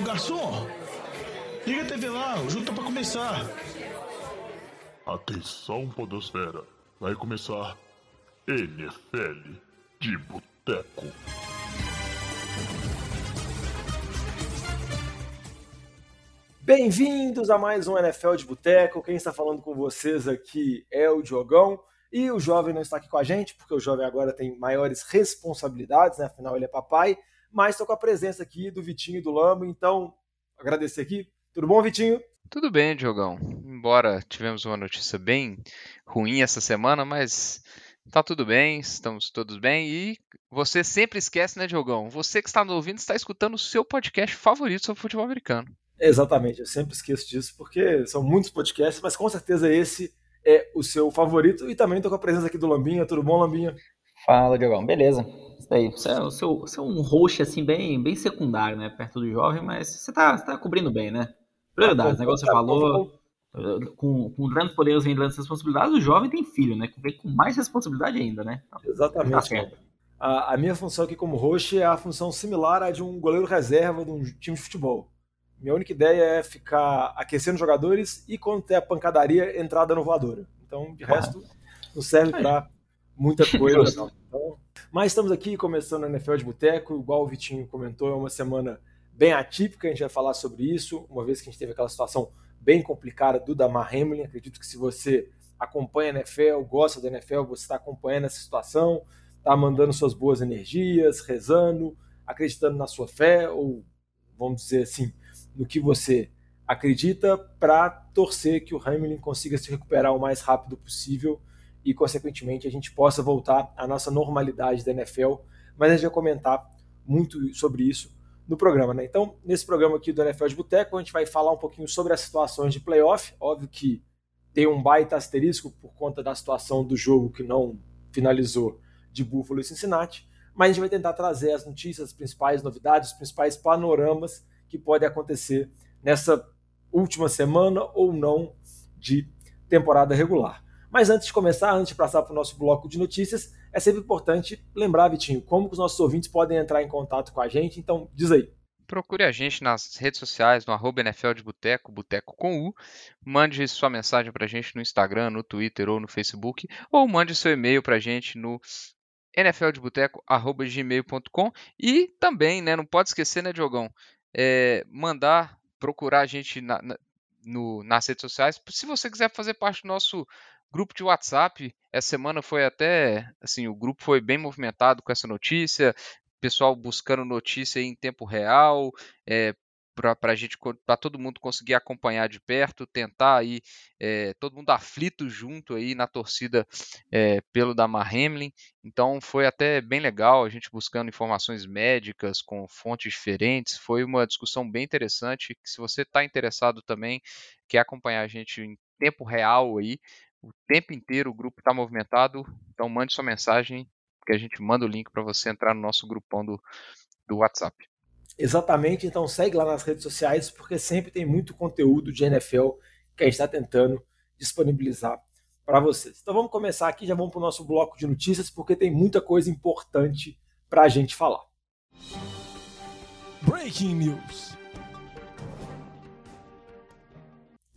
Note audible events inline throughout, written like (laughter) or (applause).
Ô garçom, liga a TV lá, o jogo tá pra começar. Atenção, Podosfera, vai começar NFL de Boteco. Bem-vindos a mais um NFL de Boteco. Quem está falando com vocês aqui é o Diogão. E o jovem não está aqui com a gente, porque o jovem agora tem maiores responsabilidades, né? Afinal, ele é papai. Mas estou com a presença aqui do Vitinho e do Lambo, então agradecer aqui. Tudo bom, Vitinho? Tudo bem, Diogão. Embora tivemos uma notícia bem ruim essa semana, mas tá tudo bem, estamos todos bem. E você sempre esquece, né, Diogão? Você que está nos ouvindo está escutando o seu podcast favorito sobre futebol americano. Exatamente, eu sempre esqueço disso, porque são muitos podcasts, mas com certeza esse é o seu favorito. E também estou com a presença aqui do Lambinha. Tudo bom, Lambinha? Fala, Diogão. Beleza. Isso daí. Você é, você, você é um host, assim, bem, bem secundário, né? Perto do jovem, mas você tá, você tá cobrindo bem, né? Prioridades, ah, negócio você falou. Com, com grandes poderes vem grandes responsabilidades, o jovem tem filho, né? Vem com mais responsabilidade ainda, né? Então, Exatamente. Tá a, a, minha função aqui como host é a função similar à de um goleiro reserva de um time de futebol. Minha única ideia é ficar aquecendo jogadores e quando ter a pancadaria, entrada no voadora. Então, de resto, não serve para muita (laughs) coisa. Então, mas estamos aqui começando a NFL de Boteco, igual o Vitinho comentou, é uma semana bem atípica, a gente vai falar sobre isso, uma vez que a gente teve aquela situação bem complicada do Damar Hamlin. Acredito que se você acompanha a NFL, gosta da NFL, você está acompanhando essa situação, está mandando suas boas energias, rezando, acreditando na sua fé, ou vamos dizer assim, no que você acredita para torcer que o Hamilton consiga se recuperar o mais rápido possível e, consequentemente, a gente possa voltar à nossa normalidade da NFL. Mas a gente vai comentar muito sobre isso no programa. Né? Então, nesse programa aqui do NFL de Boteco, a gente vai falar um pouquinho sobre as situações de playoff. Óbvio que tem um baita asterisco por conta da situação do jogo que não finalizou de Buffalo e Cincinnati. Mas a gente vai tentar trazer as notícias, as principais novidades, os principais panoramas que pode acontecer nessa última semana ou não de temporada regular. Mas antes de começar, antes de passar para o nosso bloco de notícias, é sempre importante lembrar, Vitinho, como os nossos ouvintes podem entrar em contato com a gente. Então, diz aí. Procure a gente nas redes sociais, no arroba NFL de Boteco, Boteco com U. Mande sua mensagem para a gente no Instagram, no Twitter ou no Facebook. Ou mande seu e-mail para a gente no nfldeboteco.gmail.com e também, né, não pode esquecer, né, Diogão, é, mandar procurar a gente na, na, no, nas redes sociais. Se você quiser fazer parte do nosso grupo de WhatsApp, essa semana foi até assim, o grupo foi bem movimentado com essa notícia, pessoal buscando notícia em tempo real, é, para gente para todo mundo conseguir acompanhar de perto, tentar aí é, todo mundo aflito junto aí na torcida é, pelo Damar Hamlin. Então foi até bem legal a gente buscando informações médicas com fontes diferentes. Foi uma discussão bem interessante. Se você está interessado também, quer acompanhar a gente em tempo real aí, o tempo inteiro o grupo está movimentado. Então mande sua mensagem que a gente manda o link para você entrar no nosso grupão do, do WhatsApp. Exatamente, então segue lá nas redes sociais, porque sempre tem muito conteúdo de NFL que a gente está tentando disponibilizar para vocês. Então vamos começar aqui, já vamos para o nosso bloco de notícias, porque tem muita coisa importante para a gente falar. Breaking News.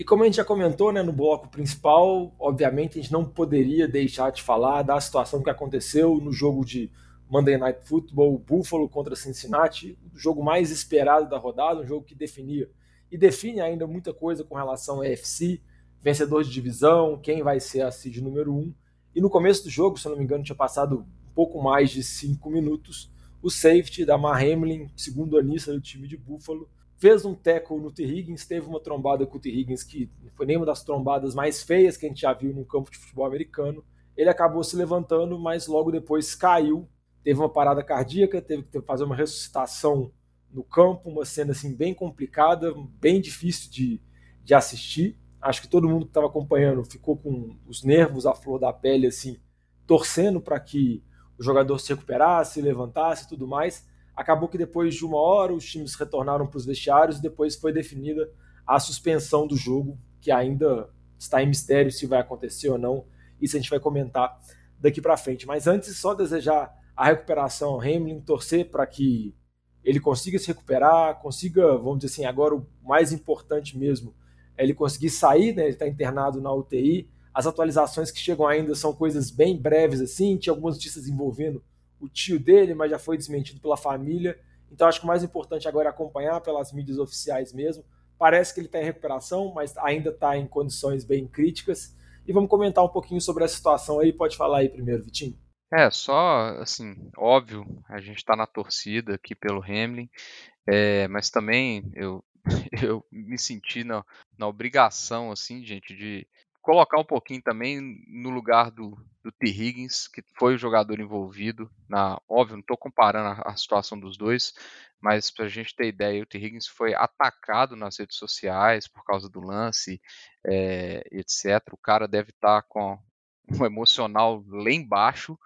E como a gente já comentou né, no bloco principal, obviamente a gente não poderia deixar de falar da situação que aconteceu no jogo de Monday Night Football, Buffalo contra Cincinnati, o jogo mais esperado da rodada, um jogo que definia e define ainda muita coisa com relação ao AFC, vencedor de divisão, quem vai ser a seed número um. E no começo do jogo, se eu não me engano, tinha passado um pouco mais de cinco minutos, o safety da Mar Hamlin, segundo anista do time de Buffalo, fez um tackle no T. Higgins, teve uma trombada com o T. Higgins que foi nem uma das trombadas mais feias que a gente já viu no campo de futebol americano. Ele acabou se levantando, mas logo depois caiu teve uma parada cardíaca, teve que fazer uma ressuscitação no campo, uma cena assim bem complicada, bem difícil de, de assistir. Acho que todo mundo que estava acompanhando ficou com os nervos à flor da pele, assim, torcendo para que o jogador se recuperasse, levantasse e tudo mais. Acabou que depois de uma hora os times retornaram para os vestiários e depois foi definida a suspensão do jogo, que ainda está em mistério se vai acontecer ou não. Isso a gente vai comentar daqui para frente. Mas antes, só desejar a recuperação ao Hamlin, torcer para que ele consiga se recuperar, consiga, vamos dizer assim, agora o mais importante mesmo é ele conseguir sair, né? Ele está internado na UTI. As atualizações que chegam ainda são coisas bem breves assim. Tinha algumas notícias envolvendo o tio dele, mas já foi desmentido pela família. Então acho que o mais importante agora é acompanhar pelas mídias oficiais mesmo. Parece que ele está em recuperação, mas ainda está em condições bem críticas. E vamos comentar um pouquinho sobre a situação aí. Pode falar aí primeiro, Vitinho. É, só assim, óbvio, a gente está na torcida aqui pelo Hamlin, é, mas também eu, (laughs) eu me senti na, na obrigação, assim, gente, de colocar um pouquinho também no lugar do, do T. Higgins, que foi o jogador envolvido. Na, óbvio, não estou comparando a, a, situação dos dois, mas para a gente ter ideia, o T. Higgins foi atacado nas redes sociais por causa do lance, é, etc. O cara deve estar tá com um emocional lá embaixo.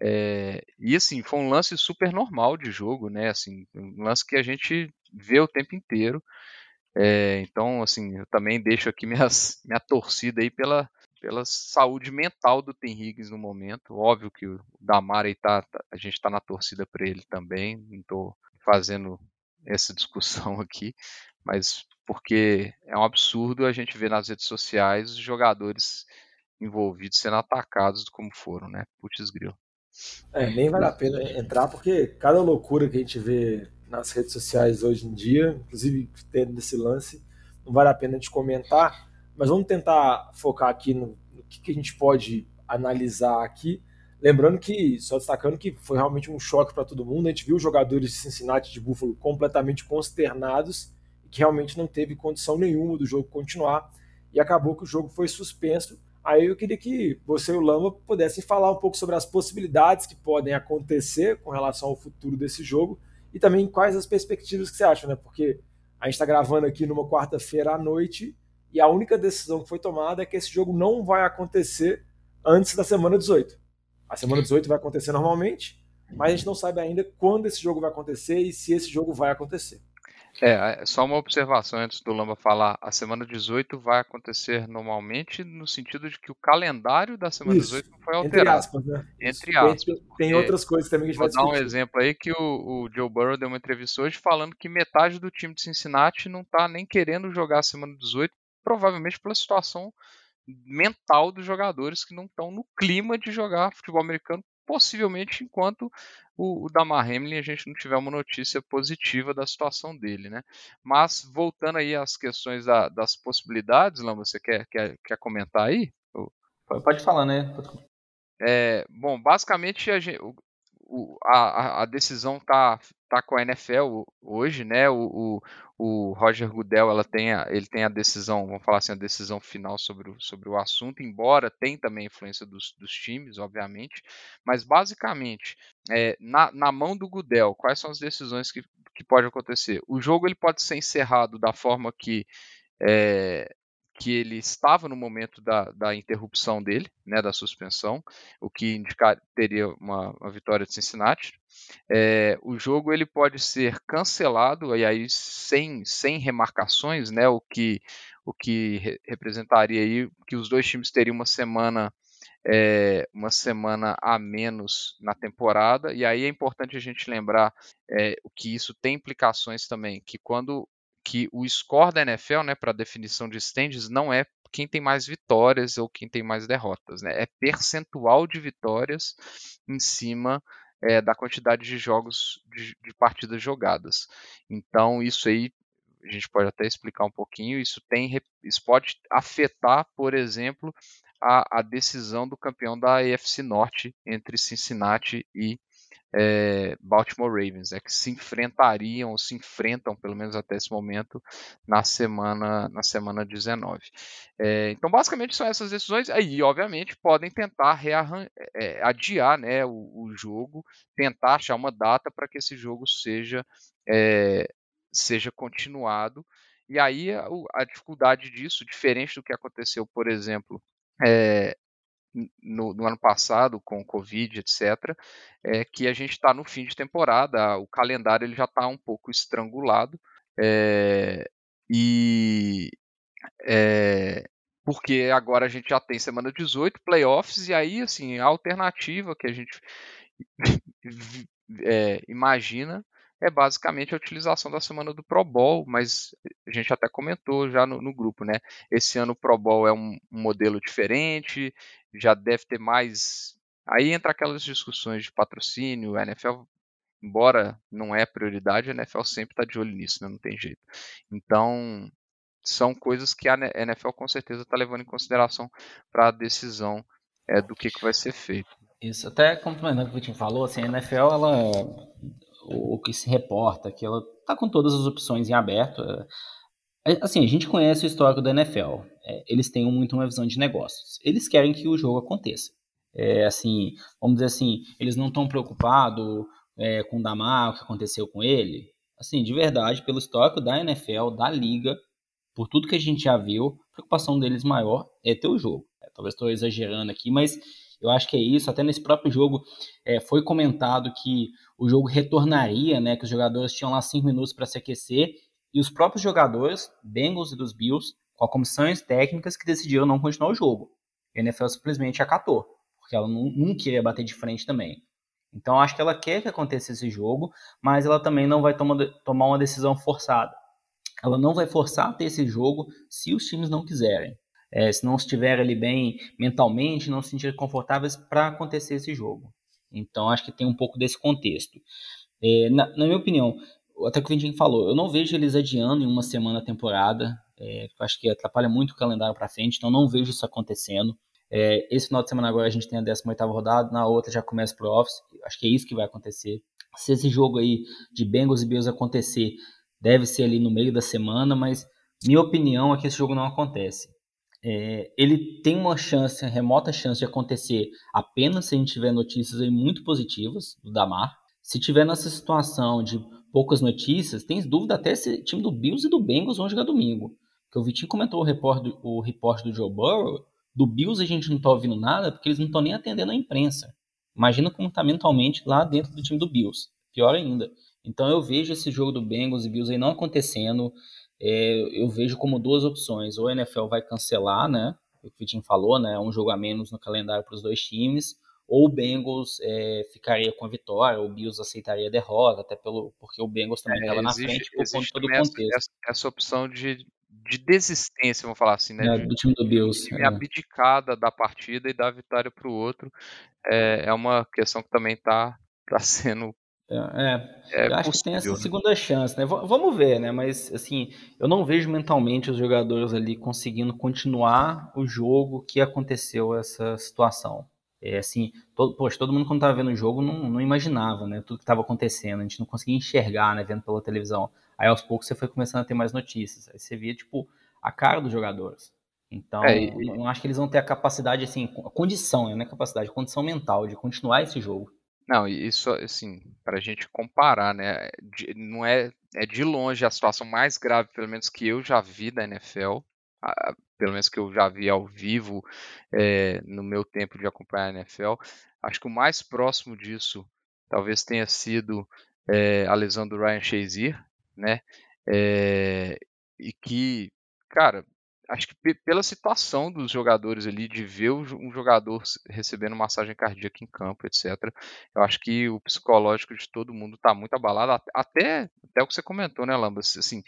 É, e assim, foi um lance super normal de jogo, né? Assim, um lance que a gente vê o tempo inteiro. É, então, assim, eu também deixo aqui (laughs) minhas, minha torcida aí pela, pela saúde mental do Ten Higgins no momento. Óbvio que o Damara tá, tá, a gente está na torcida para ele também. Não estou fazendo essa (laughs) discussão aqui, mas porque é um absurdo a gente ver nas redes sociais os jogadores envolvidos sendo atacados como foram, né? Putz grilo. É, nem vale a pena entrar, porque cada loucura que a gente vê nas redes sociais hoje em dia, inclusive tendo esse lance, não vale a pena gente comentar, mas vamos tentar focar aqui no, no que, que a gente pode analisar aqui. Lembrando que, só destacando que foi realmente um choque para todo mundo, a gente viu os jogadores de Cincinnati de Buffalo completamente consternados, que realmente não teve condição nenhuma do jogo continuar, e acabou que o jogo foi suspenso Aí eu queria que você e o Lama pudessem falar um pouco sobre as possibilidades que podem acontecer com relação ao futuro desse jogo e também quais as perspectivas que você acha, né? Porque a gente está gravando aqui numa quarta-feira à noite e a única decisão que foi tomada é que esse jogo não vai acontecer antes da semana 18. A semana 18 vai acontecer normalmente, mas a gente não sabe ainda quando esse jogo vai acontecer e se esse jogo vai acontecer. É, é, só uma observação antes do Lamba falar. A semana 18 vai acontecer normalmente, no sentido de que o calendário da semana Isso, 18 não foi alterado. Entre aspas, né? Entre aspas. Tem, outras coisas também que a gente vou vai dar um exemplo aí que o, o, Joe Burrow deu uma entrevista hoje falando que metade do time de Cincinnati não tá nem querendo jogar a semana 18, provavelmente pela situação mental dos jogadores que não estão no clima de jogar futebol americano possivelmente enquanto o, o Damar Hamlin a gente não tiver uma notícia positiva da situação dele, né? Mas voltando aí às questões da, das possibilidades, Lama, você quer, quer, quer comentar aí? Pode falar, né? É, bom, basicamente a, gente, o, a, a decisão tá, tá com a NFL hoje, né? O, o, o Roger Goodell ela tem a, ele tem a decisão, vamos falar assim, a decisão final sobre o, sobre o assunto, embora tem também influência dos, dos times, obviamente, mas basicamente é, na, na mão do Goodell, quais são as decisões que, que pode acontecer? O jogo ele pode ser encerrado da forma que é, que ele estava no momento da, da interrupção dele, né, da suspensão, o que indicar, teria uma, uma vitória de Cincinnati. É, o jogo ele pode ser cancelado e aí sem, sem remarcações, né, o que o que re representaria aí que os dois times teriam uma semana é, uma semana a menos na temporada, e aí é importante a gente lembrar é, que isso tem implicações também, que quando que o score da NFL, né, para definição de stands, não é quem tem mais vitórias ou quem tem mais derrotas, né? É percentual de vitórias em cima é, da quantidade de jogos de, de, partidas jogadas. Então isso aí a gente pode até explicar um pouquinho. Isso tem, isso pode afetar, por exemplo, a, a decisão do campeão da AFC Norte entre Cincinnati e é, Baltimore Ravens, é que se enfrentariam ou se enfrentam, pelo menos até esse momento, na semana na semana 19. É, então, basicamente são essas decisões. Aí, obviamente, podem tentar é, adiar né, o, o, jogo, tentar achar uma data para que esse jogo seja seja continuado. E aí a, a, dificuldade disso, diferente do que aconteceu, por exemplo, é, no, no, ano passado com o Covid, etc., é que a gente está no fim de temporada, o calendário ele já está um pouco estrangulado é, e é, porque agora a gente já tem semana 18, playoffs, e aí assim, a alternativa que a gente (laughs) é, imagina é basicamente a utilização da semana do Pro Bowl, mas a gente até comentou já no, no grupo, né? Esse ano o Pro Bowl é um, um modelo diferente, já deve ter mais. Aí entra aquelas discussões de patrocínio, a NFL embora não é prioridade, a NFL sempre está de olho nisso, né? não tem jeito. Então, são coisas que a NFL com certeza está levando em consideração para a decisão é, do que, que vai ser feito. Isso, até complementando o que o Vitinho falou, assim, a NFL, ela, o, que se reporta, que ela está com todas as opções em aberto. É, assim, a gente conhece o histórico da NFL. É, eles têm muito uma visão de negócios. Eles querem que o jogo aconteça. É, assim, vamos dizer assim, eles não estão preocupados é, com o Damar, o que aconteceu com ele. Assim, de verdade, pelo histórico da NFL, da liga, por tudo que a gente já viu, a preocupação deles maior é ter o jogo. É, talvez estou exagerando aqui, mas eu acho que é isso. Até nesse próprio jogo é, foi comentado que o jogo retornaria, né? Que os jogadores tinham lá cinco minutos para se aquecer e os próprios jogadores, Bengals e dos Bills, com comissões técnicas que decidiram não continuar o jogo. A NFL simplesmente acatou, porque ela não, não queria bater de frente também. Então acho que ela quer que aconteça esse jogo, mas ela também não vai tomar, tomar uma decisão forçada. Ela não vai forçar a ter esse jogo se os times não quiserem. É, se não estiver ali bem mentalmente, não se sentir confortáveis para acontecer esse jogo. Então acho que tem um pouco desse contexto. É, na, na, minha opinião, até que o Vintinho falou, eu não vejo eles adiando em uma semana a temporada. É, acho que atrapalha muito o calendário para frente, então não vejo isso acontecendo. É, esse final de semana agora a gente tem a 18 rodada, na outra já começa o office. Acho que é isso que vai acontecer. Se esse jogo aí de Bengals e Bills acontecer, deve ser ali no meio da semana, mas minha opinião é que esse jogo não acontece. É, ele tem uma chance, remota chance de acontecer apenas se a gente tiver notícias muito positivas do Damar. Se tiver nessa situação de poucas notícias, tem dúvida até se o time do Bills e do Bengals vão jogar domingo. Porque o Vitinho comentou o repórter, o repórter do Joe Burrow, do Bills a gente não está ouvindo nada porque eles não estão nem atendendo a imprensa. Imagina como está mentalmente lá dentro do time do Bills. Pior ainda. Então eu vejo esse jogo do Bengals e Bills aí não acontecendo. É, eu vejo como duas opções. Ou a NFL vai cancelar, né? O que o Vitinho falou, né? Um jogo a menos no calendário para os dois times. Ou o Bengals é, ficaria com a vitória, o Bills aceitaria a derrota, até pelo porque o Bengals também estava é, na frente por conta do contexto. Essa, essa opção de de desistência, vamos falar assim, né? É, do time do Bills. De é. abdicada da partida e dar vitória para o outro. É, é uma questão que também está tá (laughs) sendo. É, é, eu acho possível, que tem essa né? segunda chance, né? V vamos ver, né? Mas assim, eu não vejo mentalmente os jogadores ali conseguindo continuar o jogo que aconteceu essa situação. É assim, todo, poxa, todo mundo quando estava vendo o jogo não, não imaginava, né? Tudo que estava acontecendo, a gente não conseguia enxergar, né? Vendo pela televisão. Aí aos poucos você foi começando a ter mais notícias. Aí você via, tipo, a cara dos jogadores. Então, é, e... não acho que eles vão ter a capacidade, assim, a condição, né? Não é capacidade, a condição mental de continuar esse jogo. Não, isso, assim, para a gente comparar, né? De, não é, é de longe a situação mais grave, pelo menos que eu já vi da NFL, a, pelo menos que eu já vi ao vivo é, no meu tempo de acompanhar a NFL. Acho que o mais próximo disso talvez tenha sido é, a lesão do Ryan Shazier, né? É, e que, cara, acho que pela situação dos jogadores ali, de ver um jogador recebendo massagem cardíaca em campo, etc., eu acho que o psicológico de todo mundo está muito abalado, até, até o que você comentou, né, Lambas? Assim,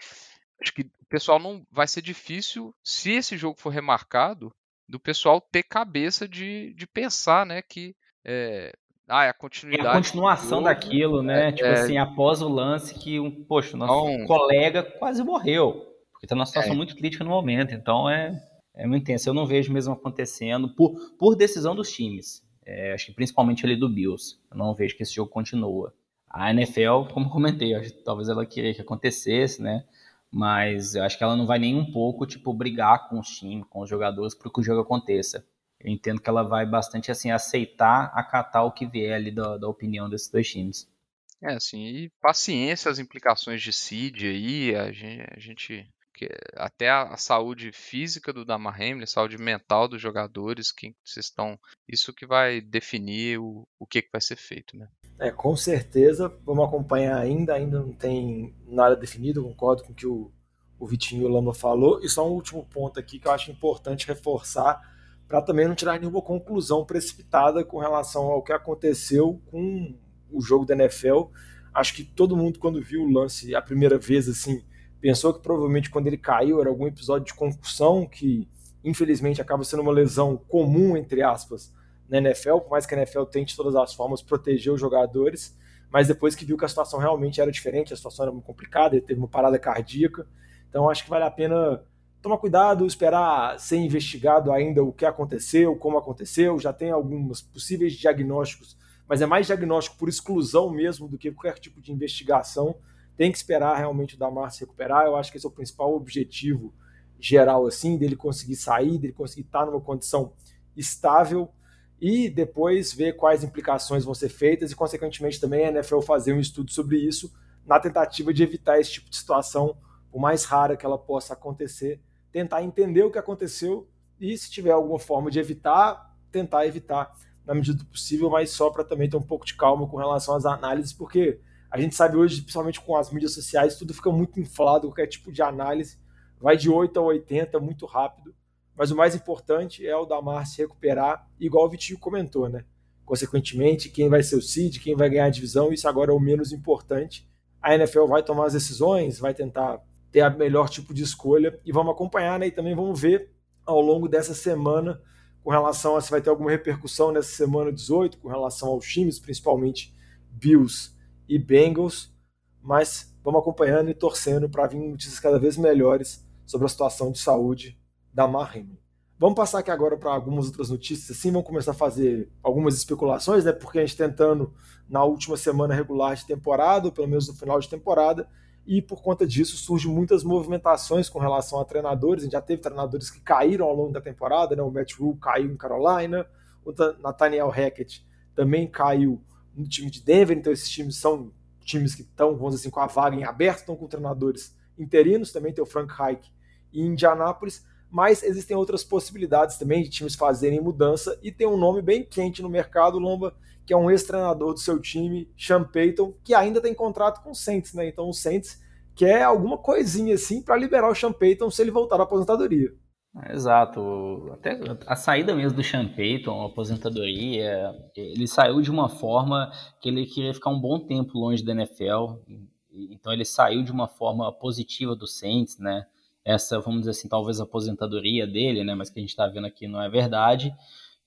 acho que o pessoal não vai ser difícil, se esse jogo for remarcado, do pessoal ter cabeça de, de pensar, né, que é, ah, é a continuidade. É a continuação jogo, daquilo, né? É, tipo é... assim, após o lance que, um, poxa, o nosso então... colega quase morreu. Porque está numa situação é. muito crítica no momento. Então é, é muito intenso. Eu não vejo mesmo acontecendo por, por decisão dos times. É, acho que principalmente ali do Bills. Eu não vejo que esse jogo continua. A NFL, como comentei, acho, talvez ela queria que acontecesse, né? Mas eu acho que ela não vai nem um pouco, tipo, brigar com os times, com os jogadores, para que o jogo aconteça eu entendo que ela vai bastante assim aceitar, acatar o que vier ali da, da opinião desses dois times. É, assim, e paciência as implicações de seed aí, a gente, a gente até a, a, saúde física do Damar Hamlin, saúde mental dos jogadores, que vocês estão, isso que vai definir o, o que, que vai ser feito, né? É, com certeza, vamos acompanhar ainda, ainda não tem nada definido, concordo com o que o, Vitinho o Lamba falou, e só um último ponto aqui que eu acho importante reforçar, para também não tirar nenhuma conclusão precipitada com relação ao que aconteceu com o jogo da NFL. Acho que todo mundo, quando viu o lance a primeira vez, assim, pensou que provavelmente quando ele caiu era algum episódio de concussão, que infelizmente acaba sendo uma lesão comum, entre aspas, na NFL, por mais que a NFL tente de todas as formas proteger os jogadores, mas depois que viu que a situação realmente era diferente, a situação era muito complicada, ele teve uma parada cardíaca, então acho que vale a pena tomar cuidado, esperar ser investigado ainda o que aconteceu, como aconteceu, já tem alguns possíveis diagnósticos, mas é mais diagnóstico por exclusão mesmo do que qualquer tipo de investigação. Tem que esperar realmente o Damar se recuperar. Eu acho que esse é o principal objetivo geral, assim, dele conseguir sair, dele conseguir estar numa condição estável e depois ver quais implicações vão ser feitas e, consequentemente, também a NFL fazer um estudo sobre isso na tentativa de evitar esse tipo de situação, o mais rara que ela possa acontecer tentar entender o que aconteceu e, se tiver alguma forma de evitar, tentar evitar na medida do possível, mas só para também ter um pouco de calma com relação às análises, porque a gente sabe hoje, principalmente com as mídias sociais, tudo fica muito inflado, qualquer tipo de análise vai de 8 a 80 muito rápido, mas o mais importante é o Damar se recuperar, igual o Vitinho comentou, né? Consequentemente, quem vai ser o seed, quem vai ganhar a divisão, isso agora é o menos importante. A NFL vai tomar as decisões, vai tentar ter a melhor tipo de escolha e vamos acompanhar, né? E também vamos ver ao longo dessa semana com relação a se vai ter alguma repercussão nessa semana 18 com relação aos times, principalmente Bills e Bengals, mas vamos acompanhando e torcendo para vir notícias cada vez melhores sobre a situação de saúde da Marim. Vamos passar aqui agora para algumas outras notícias, assim, vamos começar a fazer algumas especulações, né? Porque a gente tentando na última semana regular de temporada, ou pelo menos no final de temporada, e por conta disso surgem muitas movimentações com relação a treinadores. A gente já teve treinadores que caíram ao longo da temporada, né? o Matt Rule caiu em Carolina, o Nathaniel Hackett também caiu no time de Denver, então esses times são times que estão, vamos dizer assim, com a vaga em aberto, estão com treinadores interinos, também tem o Frank Reich em Indianápolis, mas existem outras possibilidades também de times fazerem mudança e tem um nome bem quente no mercado, Lomba, que é um ex-treinador do seu time, Sean Payton, que ainda tem contrato com o Saints, né? Então o Saints quer alguma coisinha assim para liberar o Sean Payton se ele voltar à aposentadoria. Exato. Até a saída mesmo do Sean Payton, a aposentadoria, ele saiu de uma forma que ele queria ficar um bom tempo longe da NFL. Então ele saiu de uma forma positiva do Saints, né? Essa, vamos dizer assim, talvez a aposentadoria dele, né? Mas que a gente está vendo aqui não é verdade.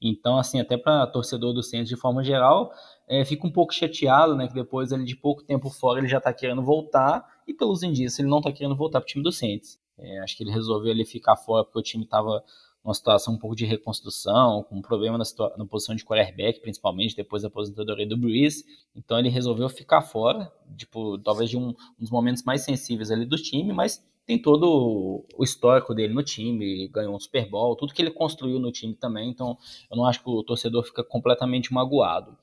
Então, assim, até para torcedor do Santos de forma geral, é, fica um pouco chateado, né? Que depois ele de pouco tempo fora ele já está querendo voltar e pelos indícios ele não está querendo voltar para o time do Santos. É, acho que ele resolveu ele ficar fora porque o time estava numa situação um pouco de reconstrução, com um problema na, na posição de quarterback, principalmente depois da aposentadoria do Breeze. Então ele resolveu ficar fora, tipo, talvez de um, um dos momentos mais sensíveis ali do time, mas tem todo o histórico dele no time, ganhou um Super Bowl, tudo que ele construiu no time também, então eu não acho que o torcedor fica completamente magoado.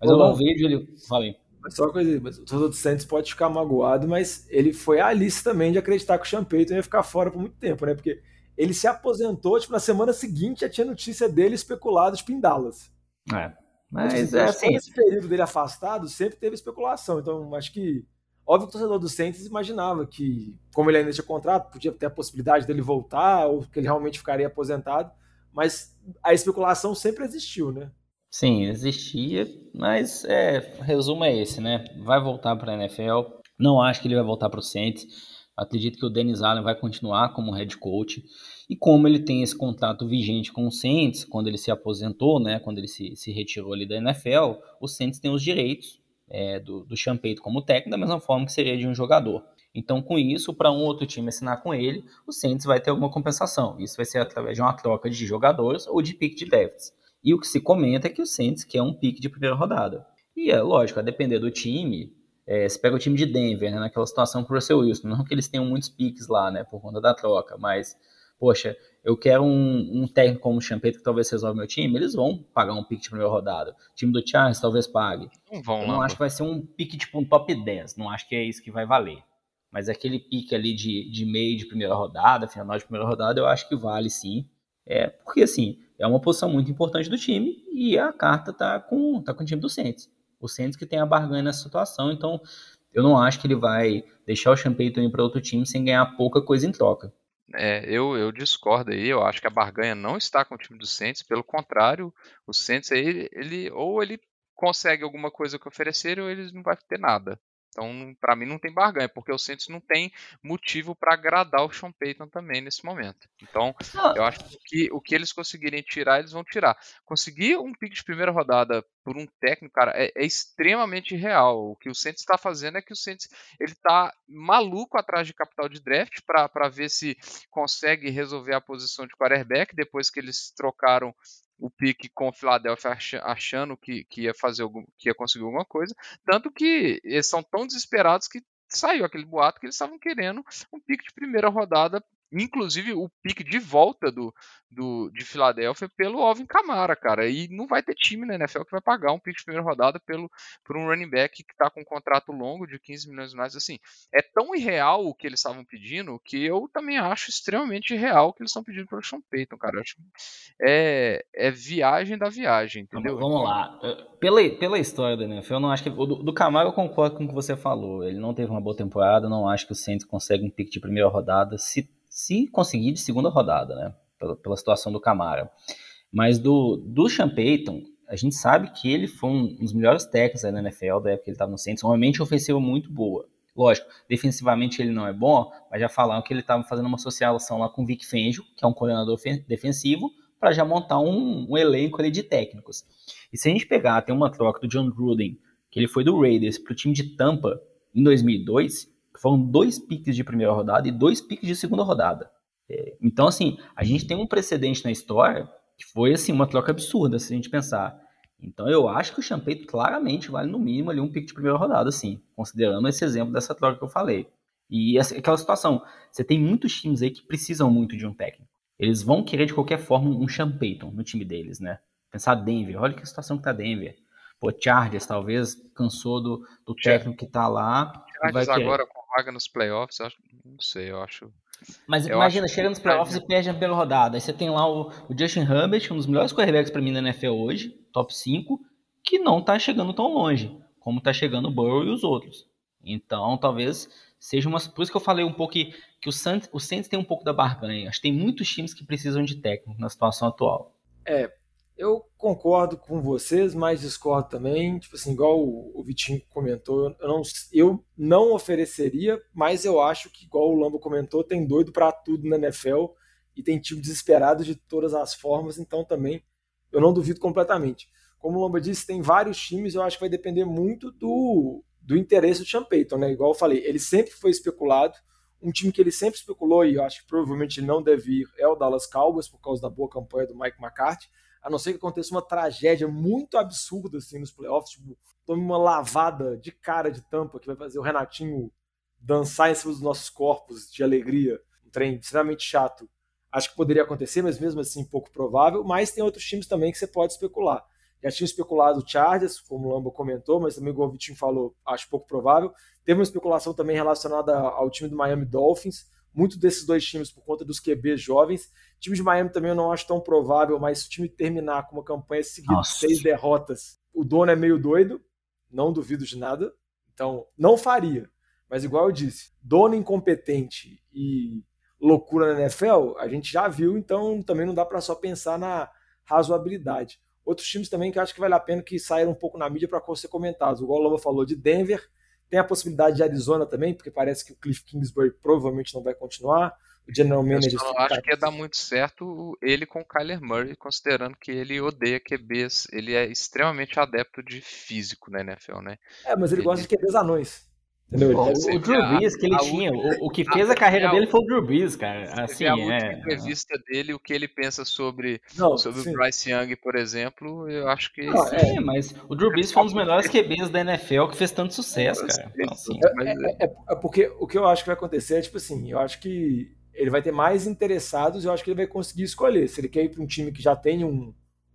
Mas Olá. eu não vejo ele. Falei. Mas só uma coisa, o torcedor do Santos pode ficar magoado, mas ele foi a Alice também de acreditar que o Payton ia ficar fora por muito tempo, né? Porque ele se aposentou, tipo, na semana seguinte já tinha notícia dele especulado, tipo, em Dallas. É. Mas, mas é assim. Esse período dele afastado sempre teve especulação, então acho que Óbvio que o torcedor do Saints imaginava que, como ele ainda tinha contrato, podia ter a possibilidade dele voltar ou que ele realmente ficaria aposentado, mas a especulação sempre existiu, né? Sim, existia, mas é, resumo é esse, né? Vai voltar para a NFL. Não acho que ele vai voltar para o Saints. Acredito que o Dennis Allen vai continuar como head coach. E como ele tem esse contrato vigente com o Saints, quando ele se aposentou, né, quando ele se, se retirou ali da NFL, o Saints tem os direitos é, do, do Champeito como técnico, da mesma forma que seria de um jogador. Então, com isso, para um outro time assinar com ele, o Saints vai ter alguma compensação. Isso vai ser através de uma troca de jogadores ou de pick de drafts. E o que se comenta é que o Saints quer um pick de primeira rodada. E é lógico, a depender do time, é, você pega o time de Denver, né, naquela situação com o Russell Wilson, não que eles tenham muitos picks lá, né, por conta da troca, mas poxa, eu quero um, um técnico como o Champeito que talvez resolva meu time, eles vão pagar um pique de primeira rodada. O time do Charles talvez pague. Não vão, eu não. acho que vai ser um pique tipo um top 10, não acho que é isso que vai valer. Mas aquele pique ali de, de meio de primeira rodada, final de primeira rodada, eu acho que vale sim. É, porque assim, é uma posição muito importante do time e a carta tá com, tá com o time do Saints. O Saints que tem a barganha nessa situação, então eu não acho que ele vai deixar o Champeito ir para outro time sem ganhar pouca coisa em troca. É, eu, eu discordo aí, eu acho que a barganha não está com o time do Saints, pelo contrário, o Saints aí, ele, ou ele consegue alguma coisa que oferecer ou ele não vai ter nada. Então, para mim, não tem barganha, porque o Saints não tem motivo para agradar o Sean Payton também nesse momento. Então, eu acho que o que eles conseguirem tirar, eles vão tirar. Conseguir um pick de primeira rodada por um técnico, cara, é, é extremamente real. O que o Saints está fazendo é que o Saints ele tá maluco atrás de capital de draft para ver se consegue resolver a posição de quarterback depois que eles trocaram o pique com o Philadelphia achando que, que, ia fazer algum, que ia conseguir alguma coisa, tanto que eles são tão desesperados que saiu aquele boato que eles estavam querendo um pique de primeira rodada inclusive o pique de volta do, do, de Filadélfia pelo Alvin Kamara, cara. E não vai ter time na NFL que vai pagar um pique de primeira rodada pelo, por um running back que está com um contrato longo de 15 milhões de mais. Assim, é tão irreal o que eles estavam pedindo que eu também acho extremamente irreal o que eles estão pedindo pelo Sean Payton, cara. Eu acho é, é viagem da viagem, entendeu? Vamos lá. Pela, pela história da NFL, eu não acho que. O do, do Camaro eu concordo com o que você falou. Ele não teve uma boa temporada, não acho que o Saints consegue um pique de primeira rodada. Se se conseguir de segunda rodada, né? Pela, pela situação do Camara. Mas do, do Sean Payton, a gente sabe que ele foi um dos melhores técnicos na NFL da época que ele estava no Saints, uma ofensiva muito boa. Lógico, defensivamente ele não é bom, mas já falaram que ele estava fazendo uma associação lá com o Vic Fangio, que é um coordenador defensivo, para já montar um, um elenco ali de técnicos. E se a gente pegar, tem uma troca do John Gruden, que ele foi do Raiders para o time de Tampa em 2002, foram dois piques de primeira rodada e dois piques de segunda rodada. É, então, assim, a gente tem um precedente na história que foi, assim, uma troca absurda, se a gente pensar. Então, eu acho que o Champeito claramente vale, no mínimo, ali um pique de primeira rodada, assim, considerando esse exemplo dessa troca que eu falei. E essa, aquela situação, você tem muitos times aí que precisam muito de um técnico. Eles vão querer, de qualquer forma, um Sean Payton no time deles, né? Pensar Denver, olha que situação que tá Denver. Pô, Chargers talvez cansou do, do técnico que tá lá. Chargers agora com vaga nos playoffs, acho, não sei, eu acho. Mas eu imagina, chega nos playoffs e perde a primeira rodada. Aí você tem lá o, o Justin Herbert, um dos melhores quarterbacks para mim na NFL hoje, top 5, que não tá chegando tão longe, como tá chegando o Burrow e os outros. Então, talvez seja uma. Por isso que eu falei um pouco que, que o, Saints, o Saints tem um pouco da barganha. Acho que tem muitos times que precisam de técnico na situação atual. É, eu concordo com vocês, mas discordo também. Tipo assim, igual o, Vitinho comentou, eu não, eu não ofereceria, mas eu acho que, igual o Lambo comentou, tem doido para tudo na NFL e tem time desesperado de todas as formas, então também eu não duvido completamente. Como o Lamba disse, tem vários times, eu acho que vai depender muito do, do interesse do Sean Payton, né? Igual eu falei, ele sempre foi especulado. Um time que ele sempre especulou, e eu acho que provavelmente não deve ir, é o Dallas Cowboys, por causa da boa campanha do Mike McCarthy a não ser que aconteça uma tragédia muito absurda assim nos playoffs, tipo, tome uma lavada de cara de tampa que vai fazer o Renatinho dançar em cima dos nossos corpos de alegria, um trem extremamente chato. Acho que poderia acontecer, mas mesmo assim pouco provável. Mas tem outros times também que você pode especular. Já tinha especulado o Chargers, como o Lamba comentou, mas também, o Vitinho falou, acho pouco provável. Teve uma especulação também relacionada ao time do Miami Dolphins, muito desses dois times por conta dos QBs jovens. O time de Miami também eu não acho tão provável, mas se o time terminar com uma campanha seguida de seis derrotas, o dono é meio doido, não duvido de nada. Então, não faria. Mas igual eu disse, dono incompetente e loucura na NFL, a gente já viu, então também não dá para só pensar na razoabilidade. Outros times também que acho que vale a pena que saíram um pouco na mídia para ser comentados. Igual o Lama falou de Denver, tem a possibilidade de Arizona também, porque parece que o Cliff Kingsbury provavelmente não vai continuar. O general manager. Eu acho que ia dar muito certo ele com o Kyler Murray, considerando que ele odeia QBs. Ele é extremamente adepto de físico na NFL, né? É, mas ele, ele... gosta de QBs anões. Entendeu? O, o Drew Brees que ele a, tinha, o, o, que fez a, a carreira dele foi o Drew Brees, cara. Assim, a última é, entrevista dele, o que ele pensa sobre, não, sobre o Bryce Young, por exemplo, eu acho que. Não, é, mas o Drew Brees foi um dos melhores QBs da NFL que fez tanto sucesso, cara. Então, assim, é, é, é, é, porque o que eu acho que vai acontecer é, tipo assim, eu acho que ele vai ter mais interessados, eu acho que ele vai conseguir escolher. Se ele quer ir para um time que já tem um,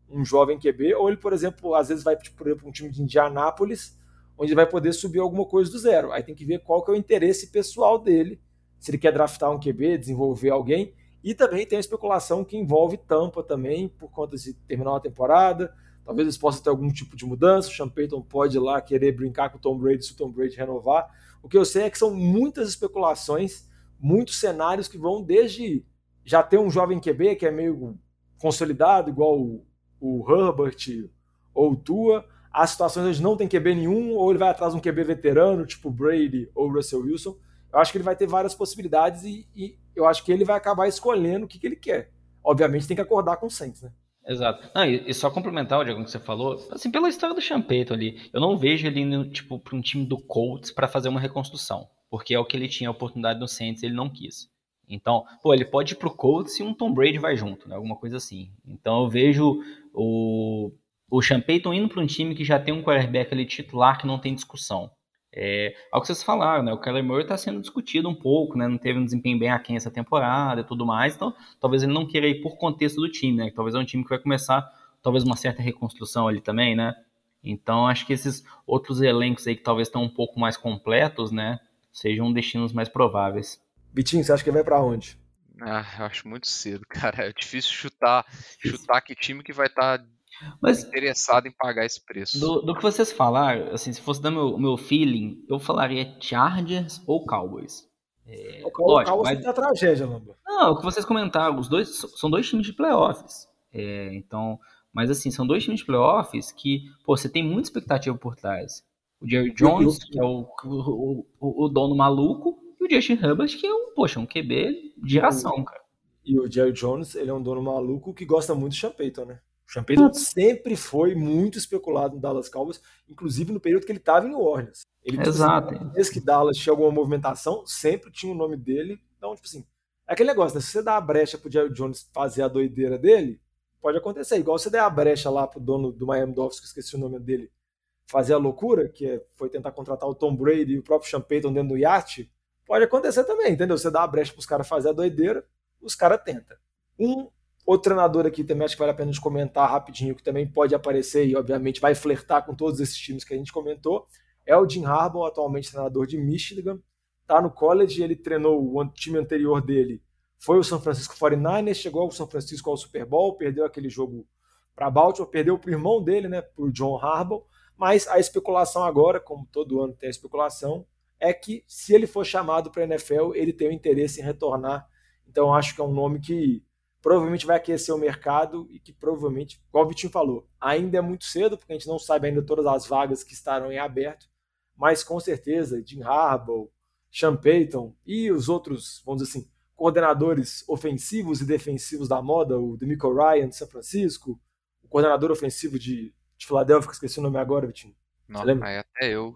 um jovem QB, ou ele, por exemplo, às vezes vai tipo, para um time de Indianápolis onde ele vai poder subir alguma coisa do zero. Aí tem que ver qual que é o interesse pessoal dele, se ele quer draftar um QB, desenvolver alguém. E também tem a especulação que envolve Tampa também, por conta de terminar uma temporada. Talvez eles possam ter algum tipo de mudança. O Sean Payton pode ir lá querer brincar com o Tom Brady se o Tom Brady renovar. O que eu sei é que são muitas especulações, muitos cenários que vão desde já ter um jovem QB que é meio consolidado, igual o, o Herbert ou o Tua, há situações onde não tem QB nenhum, ou ele vai atrás de um QB veterano, tipo Brady ou Russell Wilson. Eu acho que ele vai ter várias possibilidades e, e eu acho que ele vai acabar escolhendo o que, que ele quer. Obviamente tem que acordar com o Saints, né? Exato. E, e, só complementar o Diego que você falou, assim, pela história do Champeito ali, eu não vejo ele indo, tipo, para um time do Colts para fazer uma reconstrução, porque é o que ele tinha a oportunidade no Saints, ele não quis. Então, pô, ele pode ir pro Colts e um Tom Brady vai junto, né? Alguma coisa assim. Então eu vejo o, o Sean Payton indo para um time que já tem um quarterback ali titular que não tem discussão. É, ao que vocês falaram, né? O Kyler Murray está sendo discutido um pouco, né? Não teve um desempenho bem aquém essa temporada e tudo mais, então talvez ele não queira ir por contexto do time, né? Talvez é um time que vai começar, talvez uma certa reconstrução ali também, né? Então acho que esses outros elencos aí que talvez estão um pouco mais completos, né? Sejam destinos mais prováveis. Vitinho, você acha que vai para onde? Ah, eu acho muito cedo, (laughs) cara. É difícil chutar, chutar que time que vai estar tá mas, interessado em pagar esse preço. Do, do, que vocês falaram, assim, se fosse dar meu, meu feeling, eu falaria Chargers ou Cowboys. É, o Cowboys mas... tá tragédia, Lamba. Não, o que vocês comentaram, os dois são dois times de playoffs. É, então, mas assim, são dois times de playoffs que, pô, você tem muita expectativa por trás. O Jerry Jones, que é o, o, o, o dono maluco, e o Justin Herbert, que é um, poxa, um QB de geração, cara. E o Jerry Jones, ele é um dono maluco que gosta muito de Sean Payton, né? O Sean Payton sempre foi muito especulado no Dallas Cowboys, inclusive no período que ele estava em New Orleans. Ele, tipo, Exato. Assim, vez que Dallas tinha alguma movimentação, sempre tinha o nome dele. Então, tipo assim, é aquele negócio, né? Se você dá a brecha pro Jerry Jones fazer a doideira dele, pode acontecer. Igual você der a brecha lá pro dono do Miami Dolphins, que eu esqueci o nome dele, fazer a loucura, que é, foi tentar contratar o Tom Brady e o próprio Sean Payton dentro do iate, pode acontecer também, entendeu? Você dá a brecha pros caras fazer a doideira, os caras tentam. Um Outro treinador aqui também acho que vale a pena de comentar rapidinho, que também pode aparecer e obviamente vai flertar com todos esses times que a gente comentou, é o Jim Harbaugh, atualmente treinador de Michigan. Tá no college, ele treinou o time anterior dele, foi o São Francisco 49ers, chegou ao São Francisco ao Super Bowl, perdeu aquele jogo para Baltimore, perdeu para o irmão dele, né, para o John Harbaugh, mas a especulação agora, como todo ano tem a especulação, é que se ele for chamado para a NFL, ele tem o interesse em retornar. Então acho que é um nome que provavelmente vai aquecer o mercado e que provavelmente, igual o Vitinho falou, ainda é muito cedo, porque a gente não sabe ainda todas as vagas que estarão em aberto, mas com certeza Jim Harbaugh, Sean Payton e os outros, vamos dizer assim, coordenadores ofensivos e defensivos da moda, o Demico Ryan de São Francisco, o coordenador ofensivo de, de Filadélfia, que esqueci o nome agora, Vitinho. Não, aí até eu.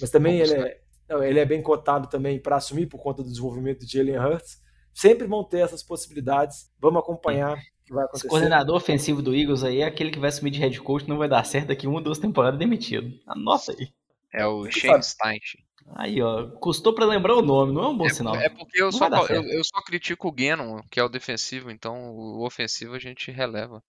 Mas também ele é, não, ele é bem cotado também para assumir por conta do desenvolvimento de Jalen Hurts sempre vão ter essas possibilidades. Vamos acompanhar o que vai acontecer. Esse coordenador ofensivo do Eagles aí é aquele que vai assumir de head coach, não vai dar certo daqui uma ou duas temporadas demitido. Anota aí. É o Shane Steichen. Aí, ó, custou para lembrar o nome, não é um bom é, sinal. É porque eu só, eu, eu, só critico o Gannon, que é o defensivo, então o ofensivo a gente releva.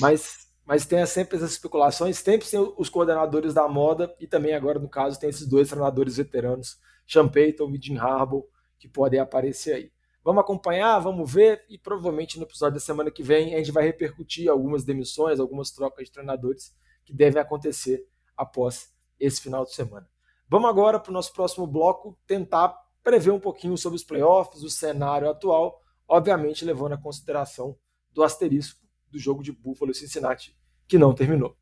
Mas, mas tem sempre essas especulações, sempre tem os coordenadores da moda e também agora, no caso, tem esses dois treinadores veteranos, Sean Payton e Jim Harbaugh, que podem aparecer aí. Vamos acompanhar, vamos ver e provavelmente no episódio da semana que vem a gente vai repercutir algumas demissões, algumas trocas de treinadores que devem acontecer após esse final de semana. Vamos agora para o nosso próximo bloco tentar prever um pouquinho sobre os playoffs, o cenário atual, obviamente levando em consideração do asterisco do jogo de Buffalo e Cincinnati, que não terminou.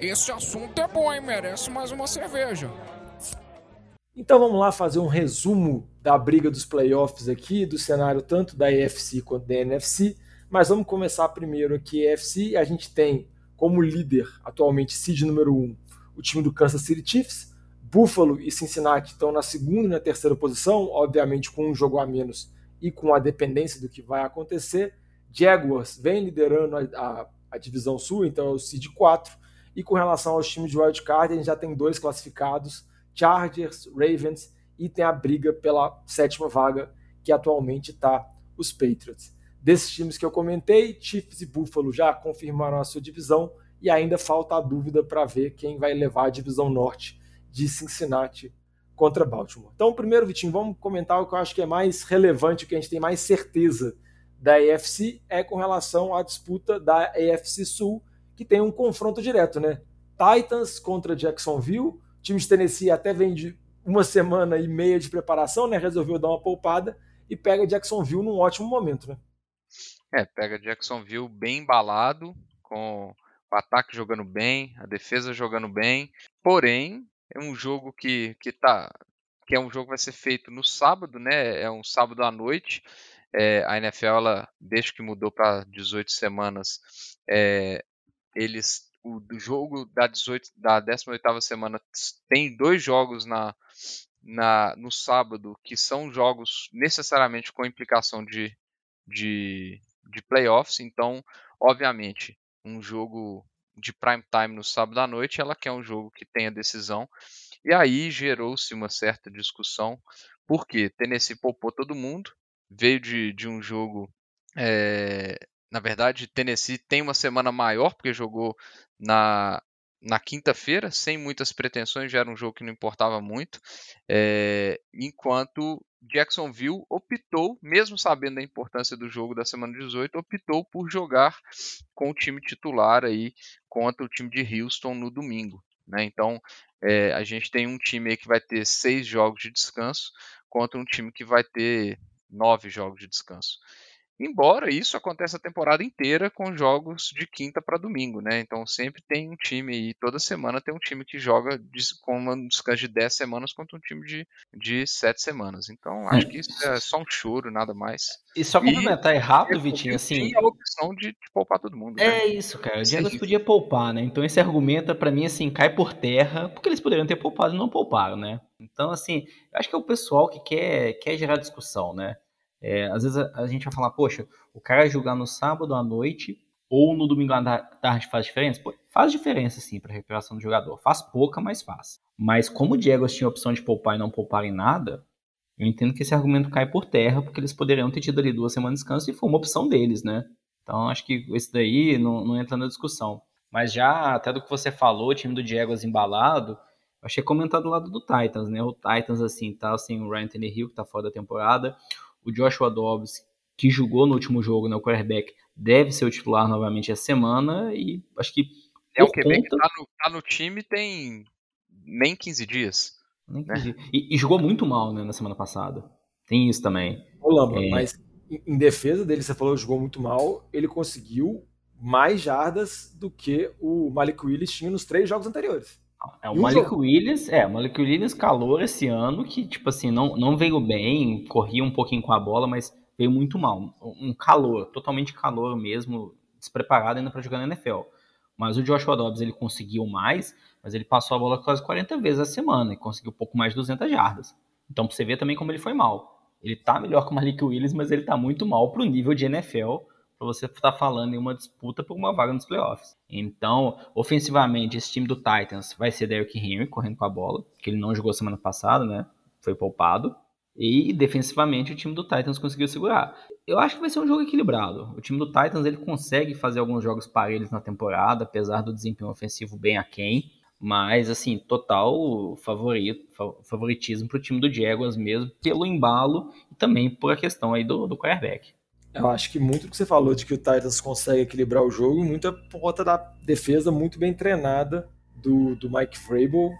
Esse assunto é bom, hein? Merece mais uma cerveja. Então vamos lá fazer um resumo da briga dos playoffs aqui, do cenário tanto da AFC quanto da NFC. Mas vamos começar primeiro aqui a AFC. A gente tem como líder atualmente seed número 1 um, o time do Kansas City Chiefs. Buffalo e Cincinnati estão na segunda e na terceira posição, obviamente com um jogo a menos e com a dependência do que vai acontecer. Jaguars vem liderando a, a, a divisão sul, então é o seed 4. E com relação aos times de wildcard, a gente já tem dois classificados Chargers, Ravens e tem a briga pela sétima vaga, que atualmente está os Patriots. Desses times que eu comentei, Chiefs e Buffalo já confirmaram a sua divisão e ainda falta a dúvida para ver quem vai levar a divisão norte de Cincinnati contra Baltimore. Então, primeiro, Vitinho, vamos comentar o que eu acho que é mais relevante, o que a gente tem mais certeza da AFC é com relação à disputa da AFC Sul, que tem um confronto direto, né? Titans contra Jacksonville, time de Tennessee até vem de uma semana e meia de preparação, né? Resolveu dar uma poupada e pega Jacksonville num ótimo momento, né? É, pega Jacksonville bem embalado, com o ataque jogando bem, a defesa jogando bem. Porém, é um jogo que, que tá. Que é um jogo que vai ser feito no sábado, né? É um sábado à noite. É, a NFL, ela, desde que mudou para 18 semanas, é, eles o jogo da 18 da 18ª semana tem dois jogos na, na no sábado que são jogos necessariamente com implicação de, de, de playoffs, então obviamente um jogo de prime time no sábado à noite, ela quer um jogo que tenha decisão. E aí gerou-se uma certa discussão, porque Tennessee poupou todo mundo, veio de, de um jogo. É, na verdade, Tennessee tem uma semana maior, porque jogou na, na quinta-feira, sem muitas pretensões, já era um jogo que não importava muito, é, enquanto Jacksonville optou, mesmo sabendo da importância do jogo da semana 18, optou por jogar com o time titular aí contra o time de Houston no domingo. Né? Então, é, a gente tem um time que vai ter seis jogos de descanso contra um time que vai ter nove jogos de descanso. Embora isso aconteça a temporada inteira com jogos de quinta para domingo, né? Então sempre tem um time e toda semana tem um time que joga com um descanso de 10 semanas contra um time de, de 7 semanas. Então acho que isso é só um choro, nada mais. E só complementar rápido, Vitinho, assim. Tem a opção de, de poupar todo mundo. Né? É isso, cara. O Diego podia poupar, né? Então esse argumento, para mim, assim, cai por terra, porque eles poderiam ter poupado e não pouparam, né? Então, assim, acho que é o pessoal que quer, quer gerar discussão, né? É, às vezes a, a, gente vai falar, poxa, o cara jogar no sábado à noite ou no domingo à tarde faz diferença? Pô, faz diferença sim para a recuperação do jogador. Faz pouca, mas faz. Mas como o Diego tinha a opção de poupar e não poupar em nada, eu entendo que esse argumento cai por terra, porque eles poderiam ter tido ali duas semanas de descanso e foi uma opção deles, né? Então acho que esse daí não, não entra na discussão. Mas já, até do que você falou, o time do Diego embalado, achei comentado do lado do Titans, né? O Titans, assim, tá sem assim, o Ryan Hill, que tá fora da temporada o Joshua Dobbs, que jogou no último jogo, né, o quarterback, deve ser o titular novamente essa semana e acho que é o QB conta... que tá no, tá no, time tem nem 15 dias. Nem 15 né? dias. E, e, jogou muito mal né, na semana passada. Tem isso também. Ô, Lamba, é... mas em defesa dele, você falou que jogou muito mal, ele conseguiu mais jardas do que o Malik Willis tinha nos três jogos anteriores. É, o Malik jogo? Williams, é, o Malik Williams calor esse ano, que, tipo assim, não, não veio bem, corria um pouquinho com a bola, mas veio muito mal. Um calor, totalmente calor mesmo, despreparado ainda para jogar na NFL. Mas o Joshua Dobbs, ele conseguiu mais, mas ele passou a bola quase 40 vezes a semana e conseguiu um pouco mais de 200 jardas. Então, pra você ver também como ele foi mal. Ele tá melhor que o Malik Williams, mas ele tá muito mal pro nível de NFL para você estar tá falando em uma disputa por uma vaga nos playoffs. Então, ofensivamente, esse time do Titans vai ser Derrick Henry correndo com a bola, que ele não jogou semana passada, né? Foi poupado. E defensivamente o time do Titans conseguiu segurar. Eu acho que vai ser um jogo equilibrado. O time do Titans ele consegue fazer alguns jogos parelhos na temporada, apesar do desempenho ofensivo bem aquém. Mas, assim, total favorito, favoritismo para o time do Jaguars mesmo, pelo embalo e também por a questão aí do, do quarterback. Eu acho que muito que você falou de que o Titans consegue equilibrar o jogo, muito é por conta da defesa muito bem treinada do, do Mike Vrabel.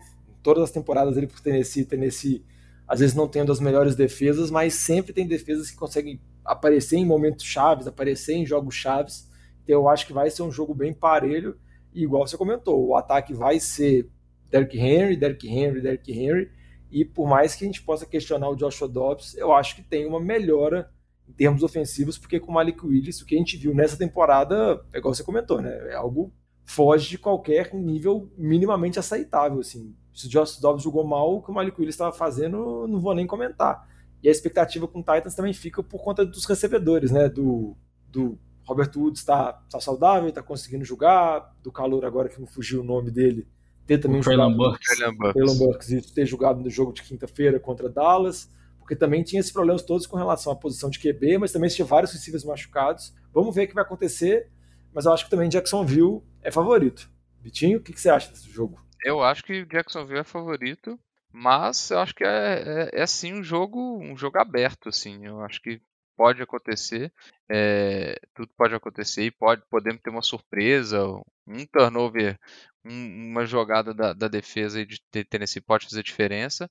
Todas as temporadas ele por Tennessee, Tennessee às vezes não tendo as melhores defesas, mas sempre tem defesas que conseguem aparecer em momentos chaves, aparecer em jogos chaves. Então eu acho que vai ser um jogo bem parelho. E igual você comentou, o ataque vai ser Derrick Henry, Derrick Henry, Derrick Henry. E por mais que a gente possa questionar o Joshua Dobbs, eu acho que tem uma melhora em termos ofensivos, porque com o Malik Willis, o que a gente viu nessa temporada, é igual você comentou, né? É algo foge de qualquer nível minimamente aceitável, assim. Se o Josh Dobbs jogou mal, o que o Malik Willis estava fazendo, não vou nem comentar. E a expectativa com o Titans também fica por conta dos recebedores, né? Do, do Robert Woods está tá saudável, está conseguindo jogar, do calor agora que não fugiu o nome dele, ter também o jogado. Traylon Burks. Burks, ter jogado no jogo de quinta-feira contra Dallas porque também tinha esses problemas todos com relação à posição de QB, mas também tinha vários receivers machucados. Vamos ver o que vai acontecer, mas eu acho que também Jacksonville é favorito. Vitinho, o que, que você acha desse jogo? Eu acho que Jacksonville é favorito, mas eu acho que é, é, é sim um jogo, um jogo aberto, assim. Eu acho que pode acontecer, é, tudo pode acontecer e pode, podemos ter uma surpresa, um turnover, um, uma jogada da, da defesa de Tennessee pode fazer diferença.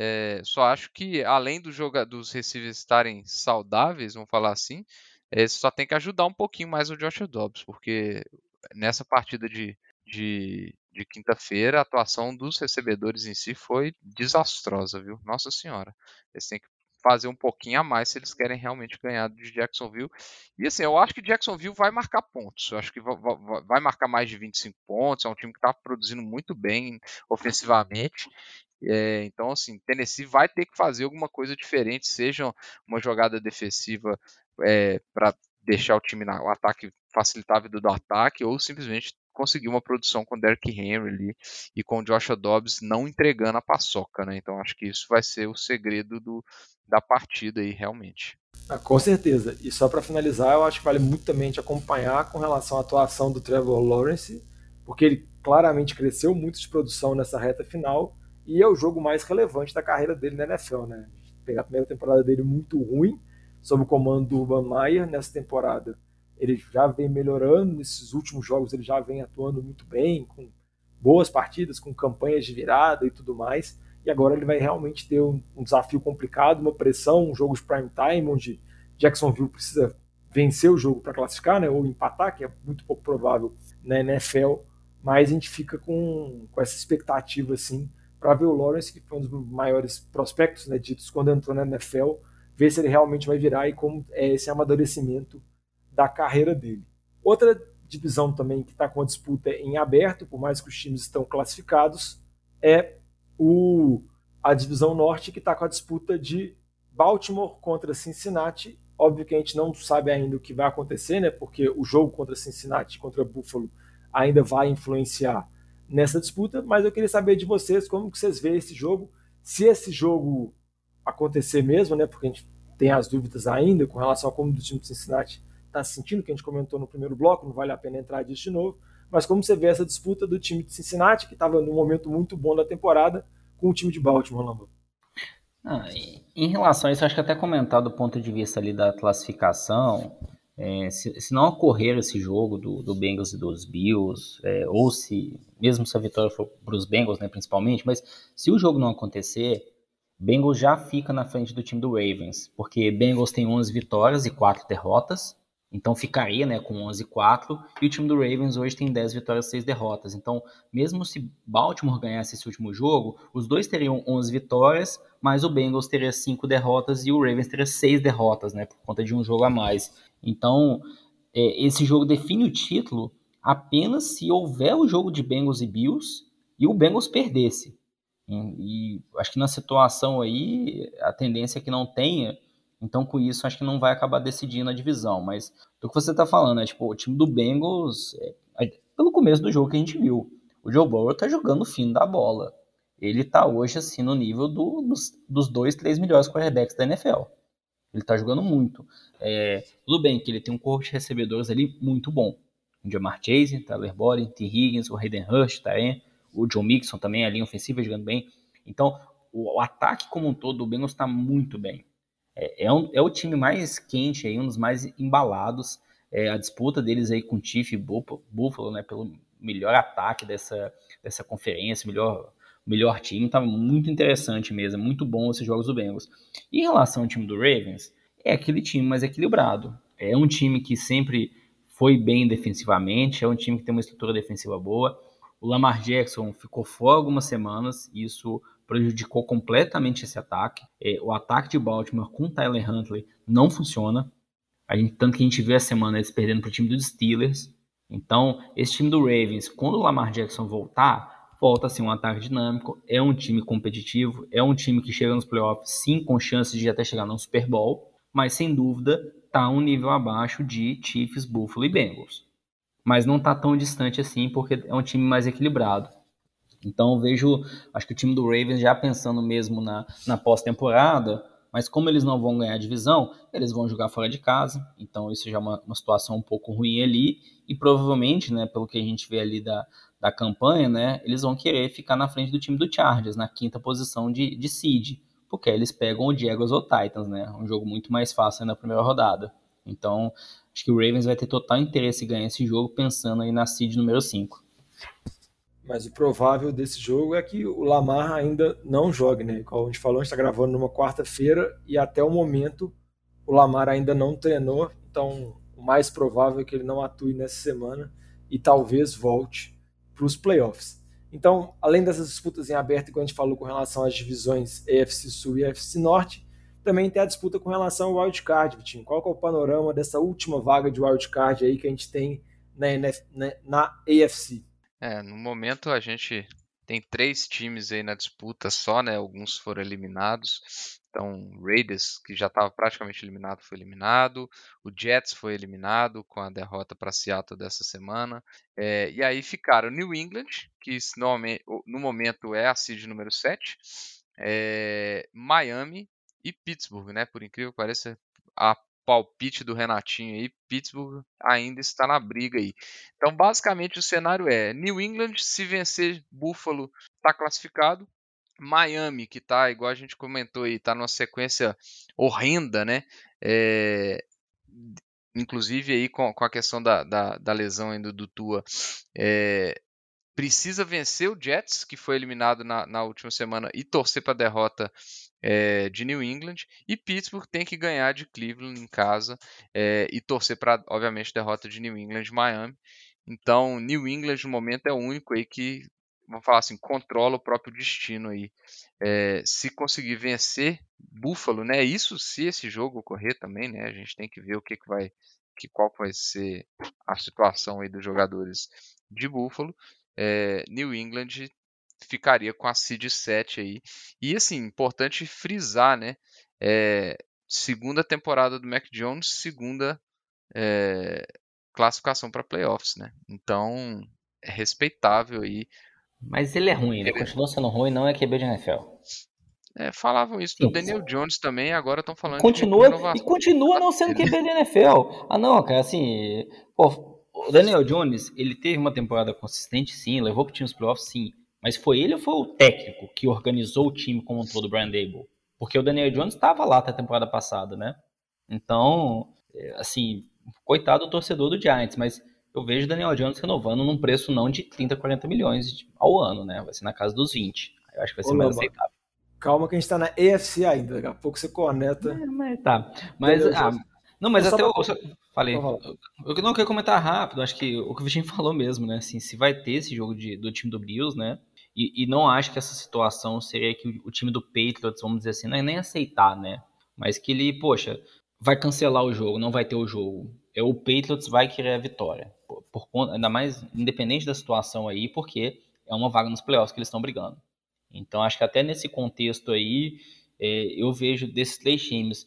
É, só acho que além do joga dos receivers estarem saudáveis, vamos falar assim, é, só tem que ajudar um pouquinho mais o Josh Dobbs, porque nessa partida de, de, de quinta-feira, a atuação dos recebedores em si foi desastrosa, viu? Nossa senhora. Eles têm que fazer um pouquinho a mais se eles querem realmente ganhar de Jacksonville. E assim, eu acho que Jacksonville vai marcar pontos. Eu acho que vai marcar mais de 25 pontos. É um time que está produzindo muito bem ofensivamente. É, então, assim, Tennessee vai ter que fazer alguma coisa diferente, seja uma jogada defensiva é, para deixar o time na, o ataque facilitar a vida do ataque, ou simplesmente conseguir uma produção com Derrick Henry ali e com Joshua Dobbs não entregando a paçoca, né? Então acho que isso vai ser o segredo do, da partida aí, realmente. Ah, com certeza. E só para finalizar, eu acho que vale muito também te acompanhar com relação à atuação do Trevor Lawrence, porque ele claramente cresceu muito de produção nessa reta final e é o jogo mais relevante da carreira dele na NFL, né? Pegar a primeira temporada dele muito ruim, sob o comando do Urban Meyer, nessa temporada ele já vem melhorando nesses últimos jogos, ele já vem atuando muito bem, com boas partidas, com campanhas de virada e tudo mais. E agora ele vai realmente ter um, um desafio complicado, uma pressão, um jogo de prime time, onde Jacksonville precisa vencer o jogo para classificar, né, ou empatar, que é muito pouco provável na NFL. Mas a gente fica com, com essa expectativa assim para ver o Lawrence, que foi um dos maiores prospectos né, ditos quando entrou na NFL, ver se ele realmente vai virar e como é esse amadurecimento da carreira dele. Outra divisão também que está com a disputa em aberto, por mais que os times estão classificados, é o, a divisão norte que está com a disputa de Baltimore contra Cincinnati. Óbvio que a gente não sabe ainda o que vai acontecer, né? Porque o jogo contra Cincinnati, contra Buffalo, ainda vai influenciar nessa disputa. Mas eu queria saber de vocês como que vocês veem esse jogo, se esse jogo acontecer mesmo, né? Porque a gente tem as dúvidas ainda com relação a como do time de Cincinnati está se sentindo, que a gente comentou no primeiro bloco, não vale a pena entrar disso de novo, mas como você vê essa disputa do time de Cincinnati, que estava num momento muito bom da temporada, com o time de Baltimore, Lamba? Ah, em relação a isso, acho que até comentar do ponto de vista ali da classificação, é, se, se, não ocorrer esse jogo do, do Bengals e dos Bills, é, ou se, mesmo se a vitória for para os Bengals, né, principalmente, mas se o jogo não acontecer, Bengals já fica na frente do time do Ravens, porque Bengals tem 11 vitórias e 4 derrotas, então ficaria né, com 11-4 e o time do Ravens hoje tem 10 vitórias e 6 derrotas. Então, mesmo se Baltimore ganhasse esse último jogo, os dois teriam 11 vitórias, mas o Bengals teria 5 derrotas e o Ravens teria 6 derrotas, né, por conta de um jogo a mais. Então, é, esse jogo define o título apenas se houver o jogo de Bengals e Bills e o Bengals perdesse. E, e acho que na situação aí, a tendência é que não tenha então, com isso, acho que não vai acabar decidindo a divisão. Mas do que você está falando, é tipo, o time do Bengals, é, pelo começo do jogo que a gente viu, o Joe Burrow está jogando o fim da bola. Ele está hoje, assim, no nível do, dos, dos dois, três melhores quarterbacks da NFL. Ele está jogando muito. É, tudo bem que ele tem um corpo de recebedores ali muito bom. O Jamar Chase, Tyler Boyd, T. Higgins, o Hayden Hurst, tá aí. o John Mixon também, a linha ofensiva jogando bem. Então, o, o ataque como um todo do Bengals está muito bem. É, é, um, é, o time mais quente, aí, um dos mais embalados. É, a disputa deles aí com o Chief e Buffalo, né, pelo melhor ataque dessa, dessa conferência, melhor, melhor time, tá muito interessante mesmo, muito bom esses jogos do Bengals. E em relação ao time do Ravens, é aquele time mais equilibrado. É um time que sempre foi bem defensivamente, é um time que tem uma estrutura defensiva boa. O Lamar Jackson ficou fora algumas semanas, isso prejudicou completamente esse ataque. É, o ataque de Baltimore com Tyler Huntley não funciona. A gente, tanto que a gente vê a semana eles perdendo para o time dos Steelers. Então, esse time do Ravens, quando o Lamar Jackson voltar, volta a ser um ataque dinâmico. É um time competitivo, é um time que chega nos playoffs sim com chances de até chegar no Super Bowl, mas sem dúvida está um nível abaixo de Chiefs, Buffalo e Bengals. Mas não está tão distante assim porque é um time mais equilibrado. Então vejo, acho que o time do Ravens já pensando mesmo na, na pós-temporada, mas como eles não vão ganhar a divisão, eles vão jogar fora de casa, então isso já é uma, uma situação um pouco ruim ali, e provavelmente, né, pelo que a gente vê ali da, da campanha, né, eles vão querer ficar na frente do time do Chargers, na quinta posição de, de seed, porque eles pegam o Jaguars ou Titans, né, um jogo muito mais fácil na primeira rodada. Então, acho que o Ravens vai ter total interesse em ganhar esse jogo pensando aí na seed número 5. Mas o provável desse jogo é que o Lamar ainda não jogue, né? Como a gente falou, a gente está gravando numa quarta-feira e até o momento o Lamar ainda não treinou, então o mais provável é que ele não atue nessa semana. e talvez volte para os playoffs. Então, além dessas disputas em aberto, que a gente falou com relação às divisões EFC Sul e EFC Norte, também tem a disputa com relação ao wildcard, Vitinho. Qual é o panorama dessa última vaga de wildcard aí que a gente tem na, NF, na, na AFC? É, no momento a gente tem três times aí na disputa só, né? Alguns foram eliminados. Então, Raiders, que já estava praticamente eliminado, foi eliminado. O Jets foi eliminado com a derrota para Seattle dessa semana. É, e aí ficaram New England, que no momento é a seed número 7. É, Miami e Pittsburgh, né? Por incrível que pareça, a palpite do Renatinho aí, Pittsburgh ainda está na briga aí. Então, basicamente, o cenário é: New England, se vencer Buffalo, está classificado. Miami, que tá, igual a gente comentou aí, tá numa sequência horrenda, né? É, inclusive aí com, com a questão da, da, da lesão ainda do Tua, é, precisa vencer o Jets, que foi eliminado na, na última semana, e torcer para a derrota é, de New England. E Pittsburgh tem que ganhar de Cleveland em casa é, e torcer para, obviamente, derrota de New England e Miami. Então, New England no momento é o único aí que vamos falar assim, controla o próprio destino aí. É, se conseguir vencer Buffalo, né? Isso se esse jogo ocorrer também, né? A gente tem que ver o que, que vai, que qual vai ser a situação aí dos jogadores de Buffalo. É, New England ficaria com a seed 7 aí. E assim, importante frisar, né? É, segunda temporada do Mac Jones, segunda é, classificação para playoffs, né? Então é respeitável aí mas ele é ruim, ele continua sendo ruim, não é QB de NFL. É, falavam isso do Daniel Jones também, agora estão falando continua, de E continua não sendo QB de NFL. Ah, não, cara, assim. Pô, o Daniel Jones, ele teve uma temporada consistente, sim, levou pro time os playoffs, sim. Mas foi ele ou foi o técnico que organizou o time como um todo, o Brian Dable? Porque o Daniel Jones estava lá até a temporada passada, né? Então, é, assim, coitado do torcedor do Giants, mas eu vejo Daniel Jones renovando num preço não de 30, 40 milhões ao ano, né? Vai ser na casa dos 20. Eu acho que vai ser Ô, mais aceitável. Calma que a gente tá na EFC ainda, daqui a pouco você corneta. É, mas tá. Mas, ah, não, mas até eu, eu falei. Eu, eu não quero comentar rápido, acho que o que o Vitinho (laughs) falou mesmo, né? Assim, se vai ter esse jogo de, do time do Bills, né? E, e não acho que essa situação seria que o, o time do Patriots, vamos dizer assim, não é nem aceitar, né? Mas que ele, poxa, vai cancelar o jogo, não vai ter o jogo. É o Patriots vai querer a vitória por conta, ainda mais independente da situação aí, porque é uma vaga nos playoffs que eles estão brigando. Então acho que até nesse contexto aí, é, eu vejo desses três times,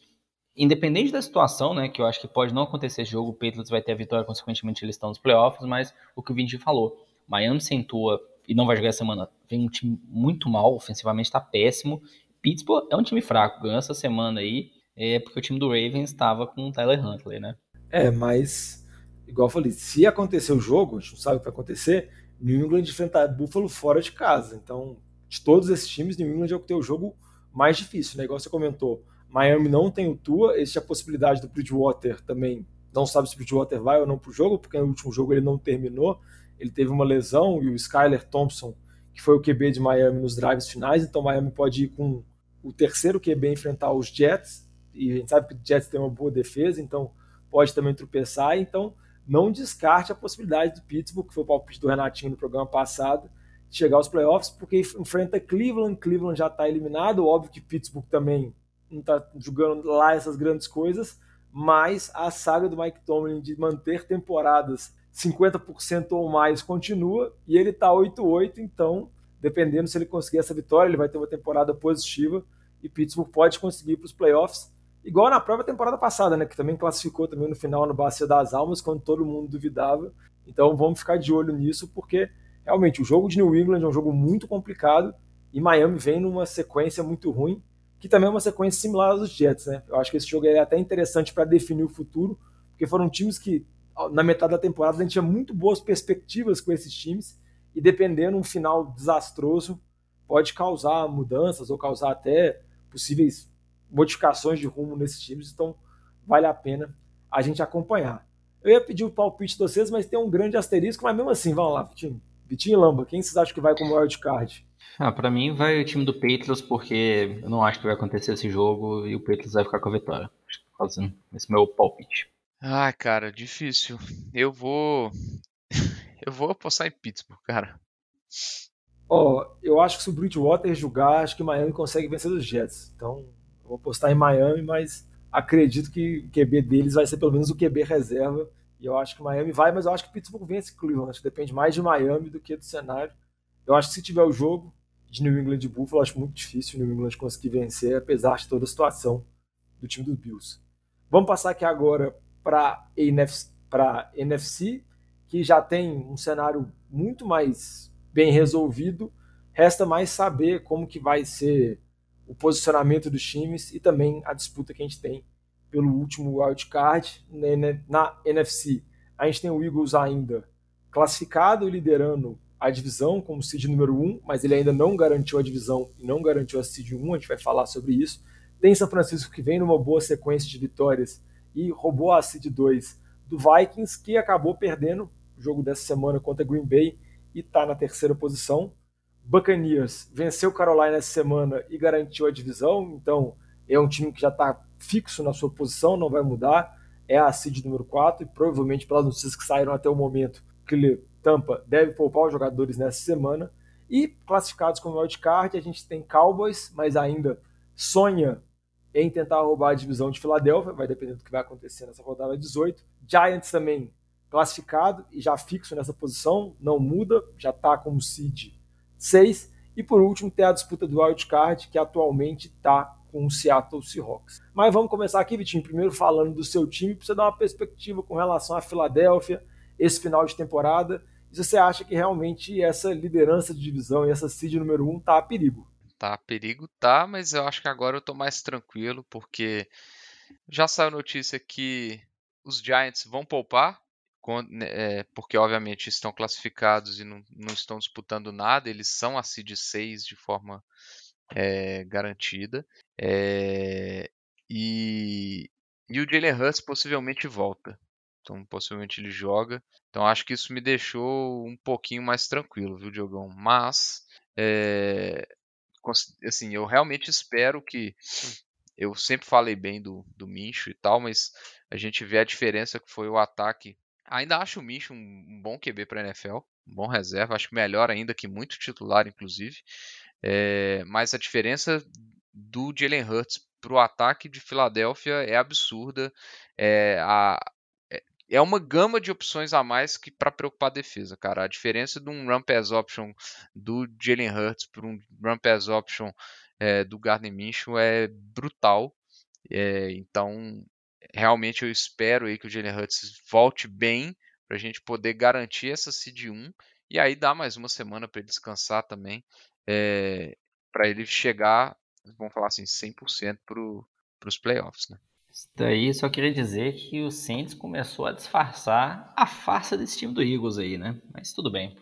independente da situação, né, que eu acho que pode não acontecer esse jogo, o Patriots vai ter a vitória, consequentemente eles estão nos playoffs, mas o que o Vinci falou, Miami sem Tua e não vai jogar essa semana, vem um time muito mal, ofensivamente está péssimo. Pittsburgh é um time fraco, ganhou essa semana aí, é porque o time do Ravens estava com o Tyler Huntley, né? É, mas igual eu falei, se acontecer o jogo, a gente não sabe o que vai acontecer, New England enfrentar Buffalo fora de casa. Então, de todos esses times, New England é o que tem o jogo mais difícil, né? Igual você comentou, Miami não tem o Tua, existe a possibilidade do Bridgewater também, não sabe se o Bridgewater vai ou não pro jogo, porque no último jogo ele não terminou, ele teve uma lesão, e o Skyler Thompson, que foi o QB de Miami nos drives finais, então Miami pode ir com o terceiro QB enfrentar os Jets, e a gente sabe que o Jets tem uma boa defesa, então pode também tropeçar, então não descarte a possibilidade do Pittsburgh, que foi o palpite do Renatinho no programa passado, de chegar aos playoffs, porque enfrenta Cleveland, Cleveland já está eliminado, óbvio que Pittsburgh também não está jogando lá essas grandes coisas, mas a saga do Mike Tomlin de manter temporadas 50% ou mais continua, e ele está 8-8, então, dependendo se ele conseguir essa vitória, ele vai ter uma temporada positiva, e Pittsburgh pode conseguir para os playoffs, Igual na própria temporada passada, né? Que também classificou também no final no Bacia das Almas, quando todo mundo duvidava. Então vamos ficar de olho nisso, porque realmente o jogo de New England é um jogo muito complicado e Miami vem numa sequência muito ruim, que também é uma sequência similar aos Jets, né? Eu acho que esse jogo é até interessante para definir o futuro, porque foram times que na metade da temporada a gente tinha muito boas perspectivas com esses times e dependendo um final desastroso pode causar mudanças ou causar até possíveis modificações de rumo nesses times, então vale a pena a gente acompanhar. Eu ia pedir o palpite de vocês, mas tem um grande asterisco, mas mesmo assim, vamos lá, Vitinho. Vitinho e Lamba, quem vocês acham que vai como wildcard? Ah, para mim vai o time do Patriots, porque eu não acho que vai acontecer esse jogo e o Patriots vai ficar com a vitória. Esse é meu palpite. Ah, cara, difícil. Eu vou. (laughs) Eu vou apostar em Pittsburgh, cara. Ó, oh, eu acho que se o Bridgewater jogar, acho que Miami consegue vencer os Jets. Então, vou apostar em Miami, mas acredito que o QB deles vai ser pelo menos o QB reserva. E eu acho que Miami vai, mas eu acho que Pittsburgh vence Cleveland. Acho que depende mais de Miami do que do cenário. Eu acho que se tiver o jogo de New England e Buffalo, acho muito difícil o New England conseguir vencer, apesar de toda a situação do time dos Bills. Vamos passar aqui agora para a NFC, que já tem um cenário muito mais bem resolvido. Resta mais saber como que vai ser o posicionamento dos times e também a disputa que a gente tem pelo último wildcard na NFC. A gente tem o Eagles ainda classificado e liderando a divisão como seed número 1, mas ele ainda não garantiu a divisão e não garantiu a seed 1, a gente vai falar sobre isso. Tem São Francisco que vem numa boa sequência de vitórias e roubou a seed 2 do Vikings, que acabou perdendo o jogo dessa semana contra Green Bay e está na terceira posição. Buccaneers venceu Carolina essa semana e garantiu a divisão, então é um time que já está fixo na sua posição, não vai mudar. É a seed número 4 e provavelmente pelas notícias que saíram até o momento, que Tampa deve poupar os jogadores nessa semana. E classificados como wildcard, a gente tem Cowboys, mas ainda sonha em tentar roubar a divisão de Filadélfia, vai depender do que vai acontecer nessa rodada 18. Giants também classificado e já fixo nessa posição, não muda, já está como seed 6. E por último, tem a disputa do wildcard, que atualmente está com o Seattle Seahawks. Mas vamos começar aqui, Vitinho, primeiro falando do seu time, para você dar uma perspectiva com relação à Filadélfia, esse final de temporada. E se você acha que realmente essa liderança de divisão e essa seed número 1 um está a perigo? Tá a perigo, tá, mas eu acho que agora eu estou mais tranquilo, porque já saiu notícia que os Giants vão poupar, porque obviamente estão classificados e não, não, estão disputando nada, eles são a seed 6 de forma é, garantida. É, e, e o Jalen Hurts possivelmente volta. Então, possivelmente ele joga. Então, acho que isso me deixou um pouquinho mais tranquilo, viu, Diogão? Mas, é, assim, eu realmente espero que. Eu sempre falei bem do, do Mincho e tal, mas a gente vê a diferença que foi o ataque. Ainda acho o Mincho um, bom QB para NFL, um bom reserva, acho melhor ainda que muito titular, inclusive. É, mas a diferença do Jalen Hurts para o ataque de Filadélfia é absurda. É, a, é, é uma gama de opções a mais que para preocupar a defesa, cara. A diferença de um run pass option do Jalen Hurts para um run pass option é, do Gardner Minshew é brutal. É, então, realmente eu espero aí que o Jalen Hurts volte bem para a gente poder garantir essa seed 1 e aí dá mais uma semana para ele descansar também é, eh, para ele chegar, vamos falar assim, 100% para os playoffs, né? Isso daí só queria dizer que o Saints começou a disfarçar a farsa desse time do Eagles aí, né? Mas tudo bem.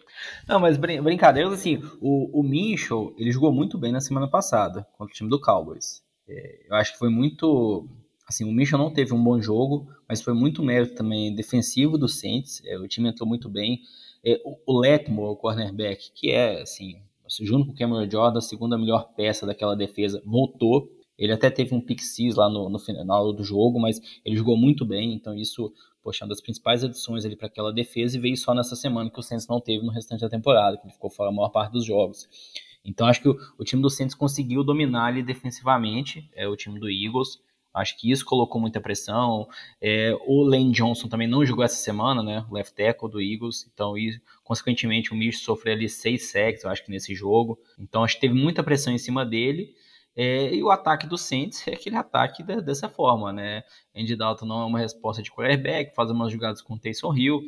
Não, mas brin brincadeiras, assim, o, o Minchel, ele jogou muito bem na semana passada contra o time do Cowboys. É, eu acho que foi muito... Assim, o Minchel não teve um bom jogo, mas foi muito mérito também defensivo do Saints. É, o time entrou muito bem. É, o, o Letmore, o cornerback, que é, assim, junto com o Cameron Jordan, a segunda melhor peça daquela defesa, voltou. Ele até teve um pick six lá no, no final do jogo, mas ele jogou muito bem, então isso, poxa, uma das principais adições ali para aquela defesa e veio só nessa semana que o Saints não teve no restante da temporada, que ele ficou fora a maior parte dos jogos. Então acho que o, o time do Saints conseguiu dominar ali defensivamente, é o time do Eagles. Acho que isso colocou muita pressão. É, o Lane Johnson também não jogou essa semana, né? O left tackle do Eagles. Então, e, consequentemente, o Mitch sofreu ali seis sacks, eu acho que nesse jogo. Então, acho que teve muita pressão em cima dele. É, e o ataque do Saints é aquele ataque de, dessa forma, né? Andy Dalton não é uma resposta de quarterback, faz umas jogadas com o Taysom Hill.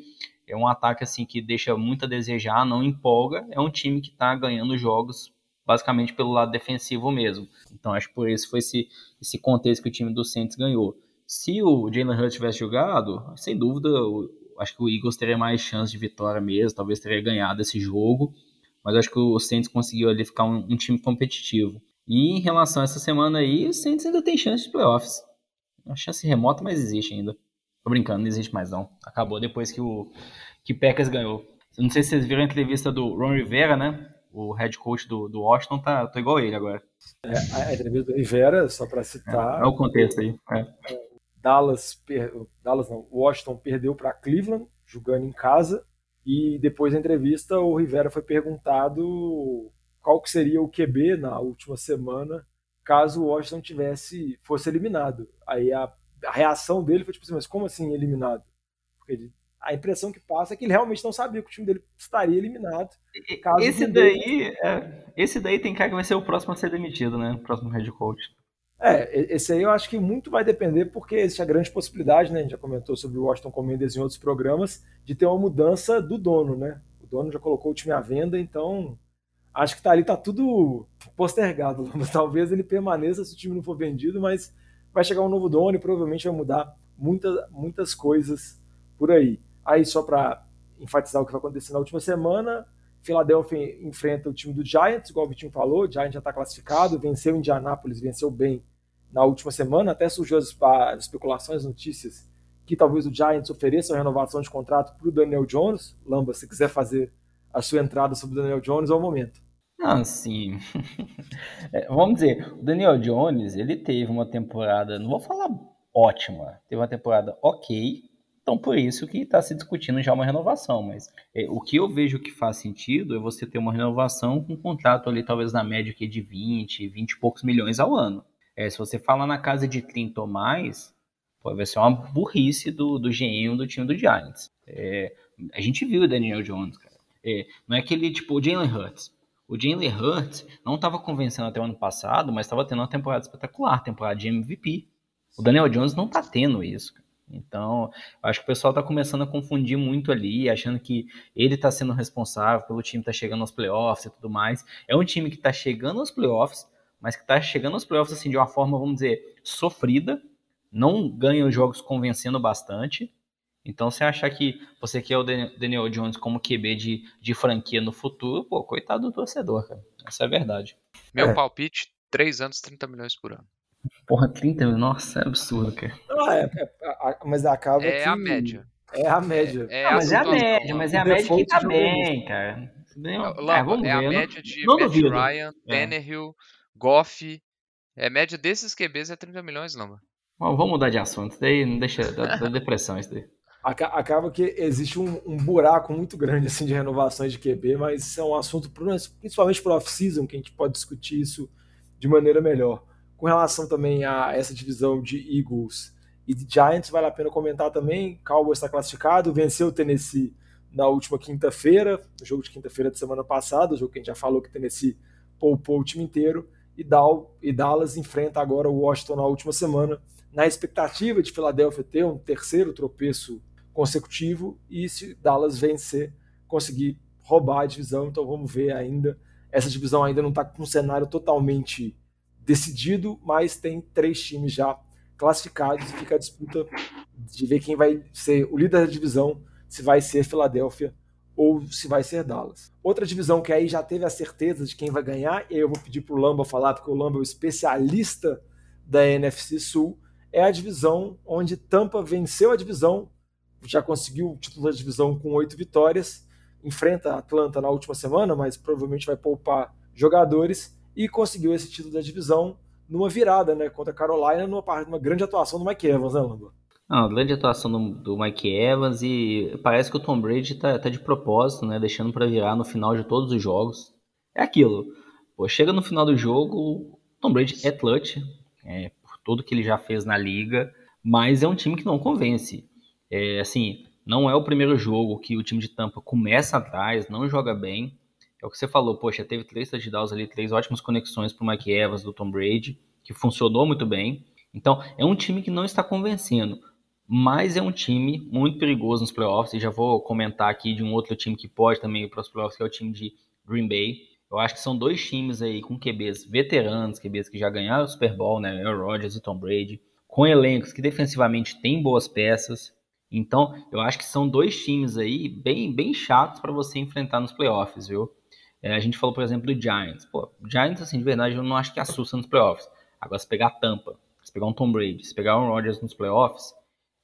É um ataque assim que deixa muito a desejar, não empolga. É um time que está ganhando jogos basicamente pelo lado defensivo mesmo. Então acho que por isso foi esse, esse contexto que o time do Saints ganhou. Se o Jalen Hurts tivesse jogado, sem dúvida, acho que o Eagles teria mais chance de vitória mesmo, talvez teria ganhado esse jogo, mas acho que o Saints conseguiu ali ficar um, um time competitivo. E em relação a essa semana aí, o Saints ainda tem chance de playoffs. Uma chance remota, mas existe ainda. Tô brincando, não existe mais não. Acabou depois que o que Packers ganhou. Não sei se vocês viram a entrevista do Ron Rivera, né? O head coach do, do Washington tá, tô igual ele agora. É, a entrevista do Rivera, só para citar. É, é, o contexto aí. É. Dallas, per, Dallas não, Washington perdeu para Cleveland, jogando em casa. E depois da entrevista, o Rivera foi perguntado qual que seria o QB na última semana caso o Washington tivesse fosse eliminado. Aí a, a reação dele foi tipo assim, mas como assim eliminado? Porque ele, a impressão que passa é que ele realmente não sabia que o time dele estaria eliminado. esse daí, é, esse daí tem cara que vai ser o próximo a ser demitido, né? O próximo head coach. É, esse aí eu acho que muito vai depender, porque existe a grande possibilidade, né? A gente já comentou sobre o Washington Commanders em outros programas, de ter uma mudança do dono, né? O dono já colocou o time à venda, então acho que tá ali, tá tudo postergado. (laughs) Talvez ele permaneça se o time não for vendido, mas vai chegar um novo dono e provavelmente vai mudar muita, muitas coisas por aí. Aí, só para enfatizar o que vai acontecer na última semana, Philadelphia enfrenta o time do Giants, igual o Vitinho falou, o Giants já está classificado, venceu o Indianapolis, venceu bem na última semana, até surgiu as, especulações, notícias, que talvez o Giants ofereça uma renovação de contrato para o Daniel Jones. Lamba, se quiser fazer a sua entrada sobre o Daniel Jones, é o momento. Não, sim. (laughs) é, vamos dizer, o Daniel Jones, ele teve uma temporada, não vou falar ótima, teve uma temporada ok, então por isso que está se discutindo já uma renovação, mas é, o que eu vejo que faz sentido é você ter uma renovação com um contrato ali talvez na média aqui de 20, 20 e poucos milhões ao ano. É, se você fala na casa de 30 ou mais, pode vai ser uma burrice do, do GM do time do Giants. É, a gente viu o Daniel Jones, cara. É, não é aquele tipo o Jalen Hurts. O Jalen Hurts não estava convencendo até o ano passado, mas estava tendo uma temporada espetacular, temporada de MVP. O Daniel Jones não está tendo isso. Então, acho que o pessoal está começando a confundir muito ali, achando que ele está sendo responsável pelo time estar tá chegando aos playoffs e tudo mais. É um time que está chegando aos playoffs, mas que está chegando aos playoffs assim de uma forma, vamos dizer, sofrida, não ganha os jogos convencendo bastante. Então, se achar que você quer o Daniel Jones como QB de, de franquia no futuro, pô, coitado do torcedor, cara. Essa é a verdade. Meu é. palpite, 3 anos, 30 milhões por ano. Porra, 30 milhões? Nossa, é absurdo, cara. Ah, é, é, mas acaba é que... a média. É a média. É, é ah, mas é a média, mas é a média que tá bem, cara. Lamba, é, é a média de não Matt Ryan, Tannehill, Goff. É, a média desses QBs é 30 milhões, Lamba. Bom, vamos mudar de assunto. Isso daí não deixa da, da depressão isso daí. Acaba que existe um, um, buraco muito grande assim de renovações de QB, mas isso é um assunto principalmente para off-season que a gente pode discutir isso de maneira melhor. Com relação também a essa divisão de Eagles e de Giants, vale a pena comentar também. Cowboys está classificado, venceu o Tennessee na última quinta-feira, no jogo de quinta-feira da semana passada, o jogo que a gente já falou que o Tennessee poupou o time inteiro e, Dallas enfrenta agora o Washington na última semana, na expectativa de Filadélfia ter um terceiro tropeço consecutivo e se Dallas vencer, conseguir roubar a divisão. Então vamos ver ainda. Essa divisão ainda não está com um cenário totalmente decidido, mas tem três times já classificados e fica a disputa de ver quem vai ser o líder da divisão, se vai ser Filadélfia ou se vai ser Dallas. Outra divisão que aí já teve a certeza de quem vai ganhar, e eu vou pedir para o Lamba falar, porque o Lamba é o especialista da NFC Sul, é a divisão onde Tampa venceu a divisão, já conseguiu o título da divisão com oito vitórias, enfrenta Atlanta na última semana, mas provavelmente vai poupar jogadores, e conseguiu esse título da divisão numa virada né, contra a Carolina, numa, numa grande atuação do Mike Evans, né, Lamba? Não, grande atuação do, do, Mike Evans e parece que o Tom Brady tá, tá de propósito, né? Deixando para virar no final de todos os jogos. É aquilo. Pô, chega no final do jogo, o Tom Brady é clutch, é, por tudo que ele já fez na liga, mas é um time que não convence. É, assim, não é o primeiro jogo que o time de Tampa começa atrás, não joga bem. É o que você falou, poxa, teve três touchdowns ali, três ótimas conexões para o Mike Evans do Tom Brady, que funcionou muito bem. Então, é um time que não está convencendo mas é um time muito perigoso nos playoffs, e já vou comentar aqui de um outro time que pode também ir para os playoffs, que é o time de Green Bay. Eu acho que são dois times aí com QBs veteranos, QBs que já ganharam o Super Bowl, né, Aaron Rodgers e Tom Brady, com elencos que defensivamente têm boas peças. Então, eu acho que são dois times aí bem, bem chatos para você enfrentar nos playoffs, viu? É, a gente falou, por exemplo, do Giants. Pô, Giants, assim, de verdade, eu não acho que assusta nos playoffs. Agora, se pegar a Tampa, se pegar um Tom Brady, se pegar Aaron Rodgers nos playoffs,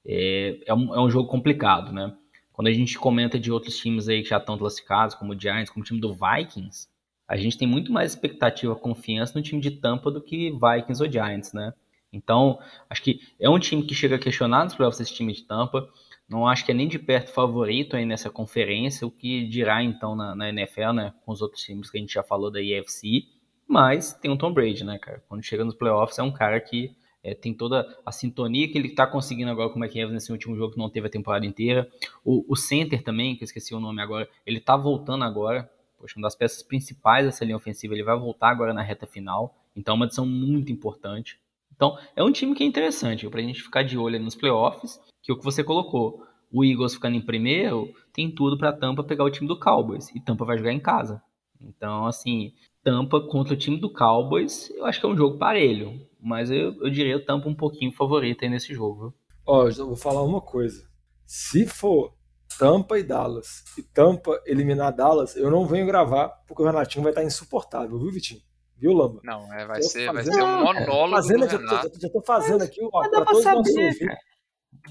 é, é, um, é um jogo complicado, né? Quando a gente comenta de outros times aí que já estão classificados, como o Giants, como o time do Vikings, a gente tem muito mais expectativa, confiança no time de Tampa do que Vikings ou Giants, né? Então, acho que é um time que chega a questionar nos playoffs esse time de Tampa. Não acho que é nem de perto favorito aí nessa conferência, o que dirá então na, na NFL, né? Com os outros times que a gente já falou da EFC. Mas tem o Tom Brady, né, cara? Quando chega nos playoffs, é um cara que é, tem toda a sintonia que ele tá conseguindo agora com o McEvans nesse último jogo que não teve a temporada inteira. O, o center também, que eu esqueci o nome agora, ele tá voltando agora. Poxa, uma das peças principais dessa linha ofensiva, ele vai voltar agora na reta final. Então é uma adição muito importante. Então, é um time que é interessante para a gente ficar de olho nos playoffs, que é o que você colocou. O Eagles ficando em primeiro, tem tudo para Tampa pegar o time do Cowboys. E Tampa vai jogar em casa. Então, assim, Tampa contra o time do Cowboys, eu acho que é um jogo parelho. Mas eu, eu diria o Tampa um pouquinho favorito aí nesse jogo. Ó, oh, eu vou falar uma coisa. Se for Tampa e Dallas, e Tampa eliminar Dallas, eu não venho gravar, porque o Renatinho vai estar insuportável, viu, Vitinho? Viu, Lamba? Não, é, vai, ser, vai ser um monólogo fazendo, do Renato. Já, já tô fazendo aqui para todos saber, os nossos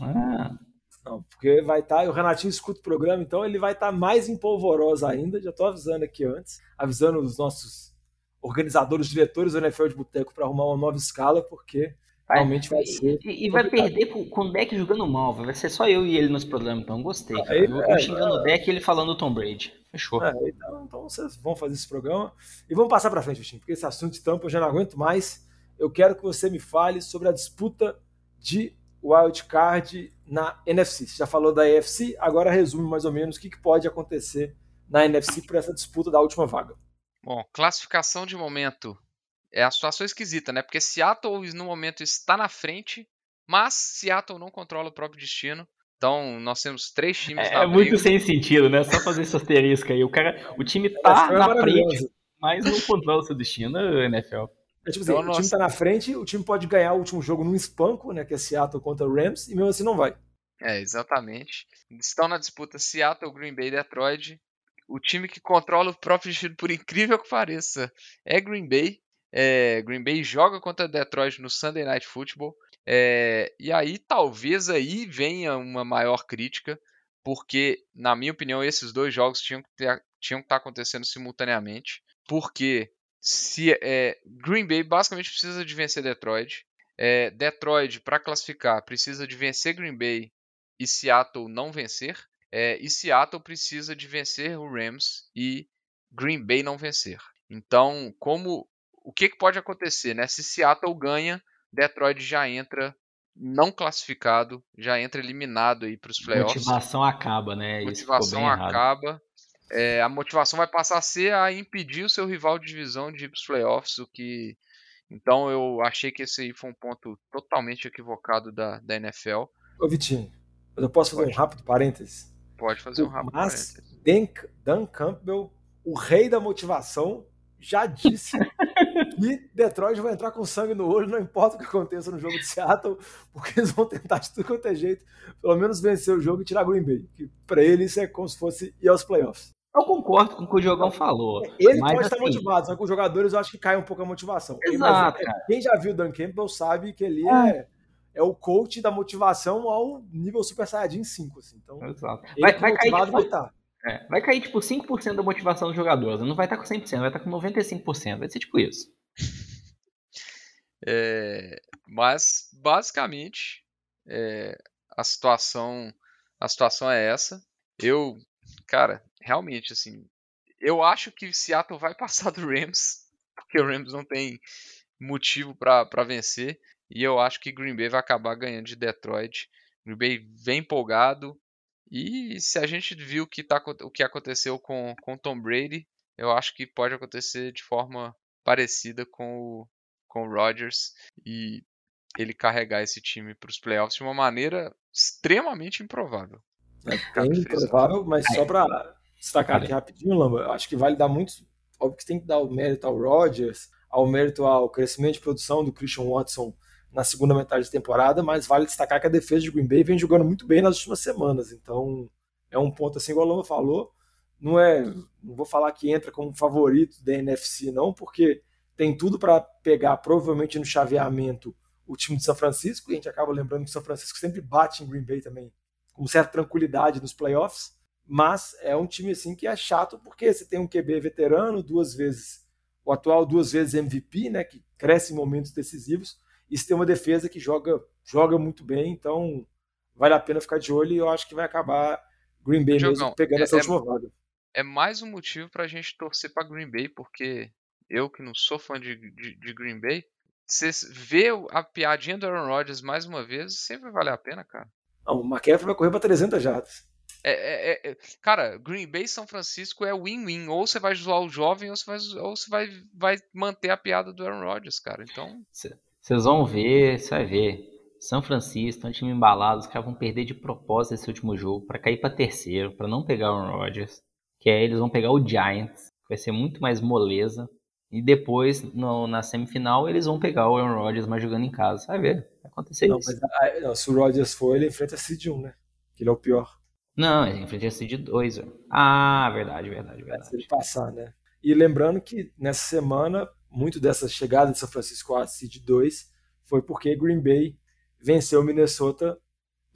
ah. Não, porque vai estar, tá, o Renatinho escuta o programa, então ele vai estar tá mais empolvoroso ainda. Já estou avisando aqui antes, avisando os nossos organizadores, diretores do NFL de Boteco para arrumar uma nova escala, porque Vai, Realmente vai ser. E, e vai perder com o deck jogando mal. Vai ser só eu e ele nos programas, então gostei. Aí, eu, é, xingando é, o deck e ele falando do Tom Brady. Fechou. É, então, então, vocês vão fazer esse programa. E vamos passar para frente, Vitinho, porque esse assunto de tampa eu já não aguento mais. Eu quero que você me fale sobre a disputa de wildcard na NFC. Você já falou da AFC, agora resume mais ou menos o que, que pode acontecer na NFC por essa disputa da última vaga. Bom, classificação de momento é a situação esquisita, né? Porque Seattle no momento está na frente, mas Seattle não controla o próprio destino. Então, nós temos três times é, na É muito sem sentido, né? Só fazer esse asterisco aí. O, cara, o time tá na frente, mas não controla o seu destino, NFL. É, tipo assim, então, o time tá na frente, o time pode ganhar o último jogo num espanco, né? Que é Seattle contra o Rams, e mesmo assim não vai. É, exatamente. Estão na disputa Seattle, Green Bay e Detroit. O time que controla o próprio destino, por incrível que pareça, é Green Bay. É, Green Bay joga contra Detroit no Sunday Night Football. É, e aí talvez aí venha uma maior crítica, porque, na minha opinião, esses dois jogos tinham que, ter, tinham que estar acontecendo simultaneamente. Porque se é, Green Bay basicamente precisa de vencer Detroit. É, Detroit, para classificar, precisa de vencer Green Bay e Seattle não vencer. É, e Seattle precisa de vencer o Rams e Green Bay não vencer. Então, como o que, que pode acontecer, né? Se Seattle ganha, Detroit já entra não classificado, já entra eliminado aí para os playoffs. Motivação acaba, né? Motivação acaba. É, a motivação vai passar a ser a impedir o seu rival de divisão de ir para os playoffs, o que então eu achei que esse aí foi um ponto totalmente equivocado da, da NFL. Ô Vitinho, eu posso fazer Pode. um rápido parênteses? Pode fazer um rápido Mas parênteses. Dan, Dan Campbell, o rei da motivação, já disse (laughs) e Detroit vai entrar com sangue no olho, não importa o que aconteça no jogo de Seattle, porque eles vão tentar de tudo quanto é jeito, pelo menos vencer o jogo e tirar Green Bay. Que para eles isso é como se fosse ir aos playoffs. Eu concordo com o que o Jogão falou. Ele pode assim... estar motivado, só que os jogadores eu acho que cai um pouco a motivação. Exato. quem já viu o Dan Campbell sabe que ele é. é, é o coach da motivação ao nível Super Saiyajin 5. Assim. Então, Exato. Vai, vai cair, tipo, vai estar. É, vai cair tipo 5% da motivação dos jogadores. Não vai estar com 100%, vai estar com 95%. Vai ser tipo isso. É, mas basicamente é, a situação a situação é essa. Eu, cara, realmente assim, eu acho que Seattle vai (laughs) passar do Rams, porque o Rams não tem motivo para vencer, e eu acho que Green Bay vai acabar ganhando de Detroit. Green Bay vem empolgado, e se a gente viu que tá, o que aconteceu com, com Tom Brady, eu acho que pode acontecer de forma parecida com o, com o Rodgers e ele carregar esse time para os playoffs de uma maneira extremamente improvável. É bem improvável, mas só para destacar aqui rapidinho, Lamba, acho que vale dar muito. Óbvio que tem que dar o mérito ao Rodgers, ao mérito ao crescimento de produção do Christian Watson na segunda metade da temporada, mas vale destacar que a defesa de Green Bay vem jogando muito bem nas últimas semanas. Então, é um ponto assim, igual o Lamba falou, não é, não vou falar que entra como favorito da NFC não, porque tem tudo para pegar provavelmente no chaveamento o time de São Francisco, e a gente acaba lembrando que São Francisco sempre bate em Green Bay também com certa tranquilidade nos playoffs, mas é um time assim que é chato porque você tem um QB veterano, duas vezes o atual duas vezes MVP, né, que cresce em momentos decisivos, e você tem uma defesa que joga joga muito bem, então vale a pena ficar de olho e eu acho que vai acabar Green Bay Diogão, mesmo pegando é, essa última é, vaga. É mais um motivo pra gente torcer pra Green Bay, porque eu que não sou fã de, de, de Green Bay, você vê a piadinha do Aaron Rodgers mais uma vez, sempre vale a pena, cara. Não, o McCaffrey vai correr pra 300 jardas. É, é, é, cara, Green Bay e São Francisco é win-win. Ou você vai zoar o jovem, ou você vai, ou você vai, vai manter a piada do Aaron Rodgers, cara. Então. Vocês vão ver, você vai ver. São Francisco, é um time embalado, os caras vão perder de propósito esse último jogo para cair para terceiro, para não pegar o Aaron Rodgers. Que aí eles vão pegar o Giants, que vai ser muito mais moleza. E depois, no, na semifinal, eles vão pegar o Aaron Rodgers, mas jogando em casa. Vai ver, vai acontecer não, isso. Mas, não, se o Rodgers for, ele enfrenta a Seed 1, né? Que ele é o pior. Não, ele enfrenta a Seed 2. Ah, verdade, verdade, verdade. Se ele passar, né? E lembrando que nessa semana, muito dessa chegada de São Francisco a Seed 2 foi porque Green Bay venceu o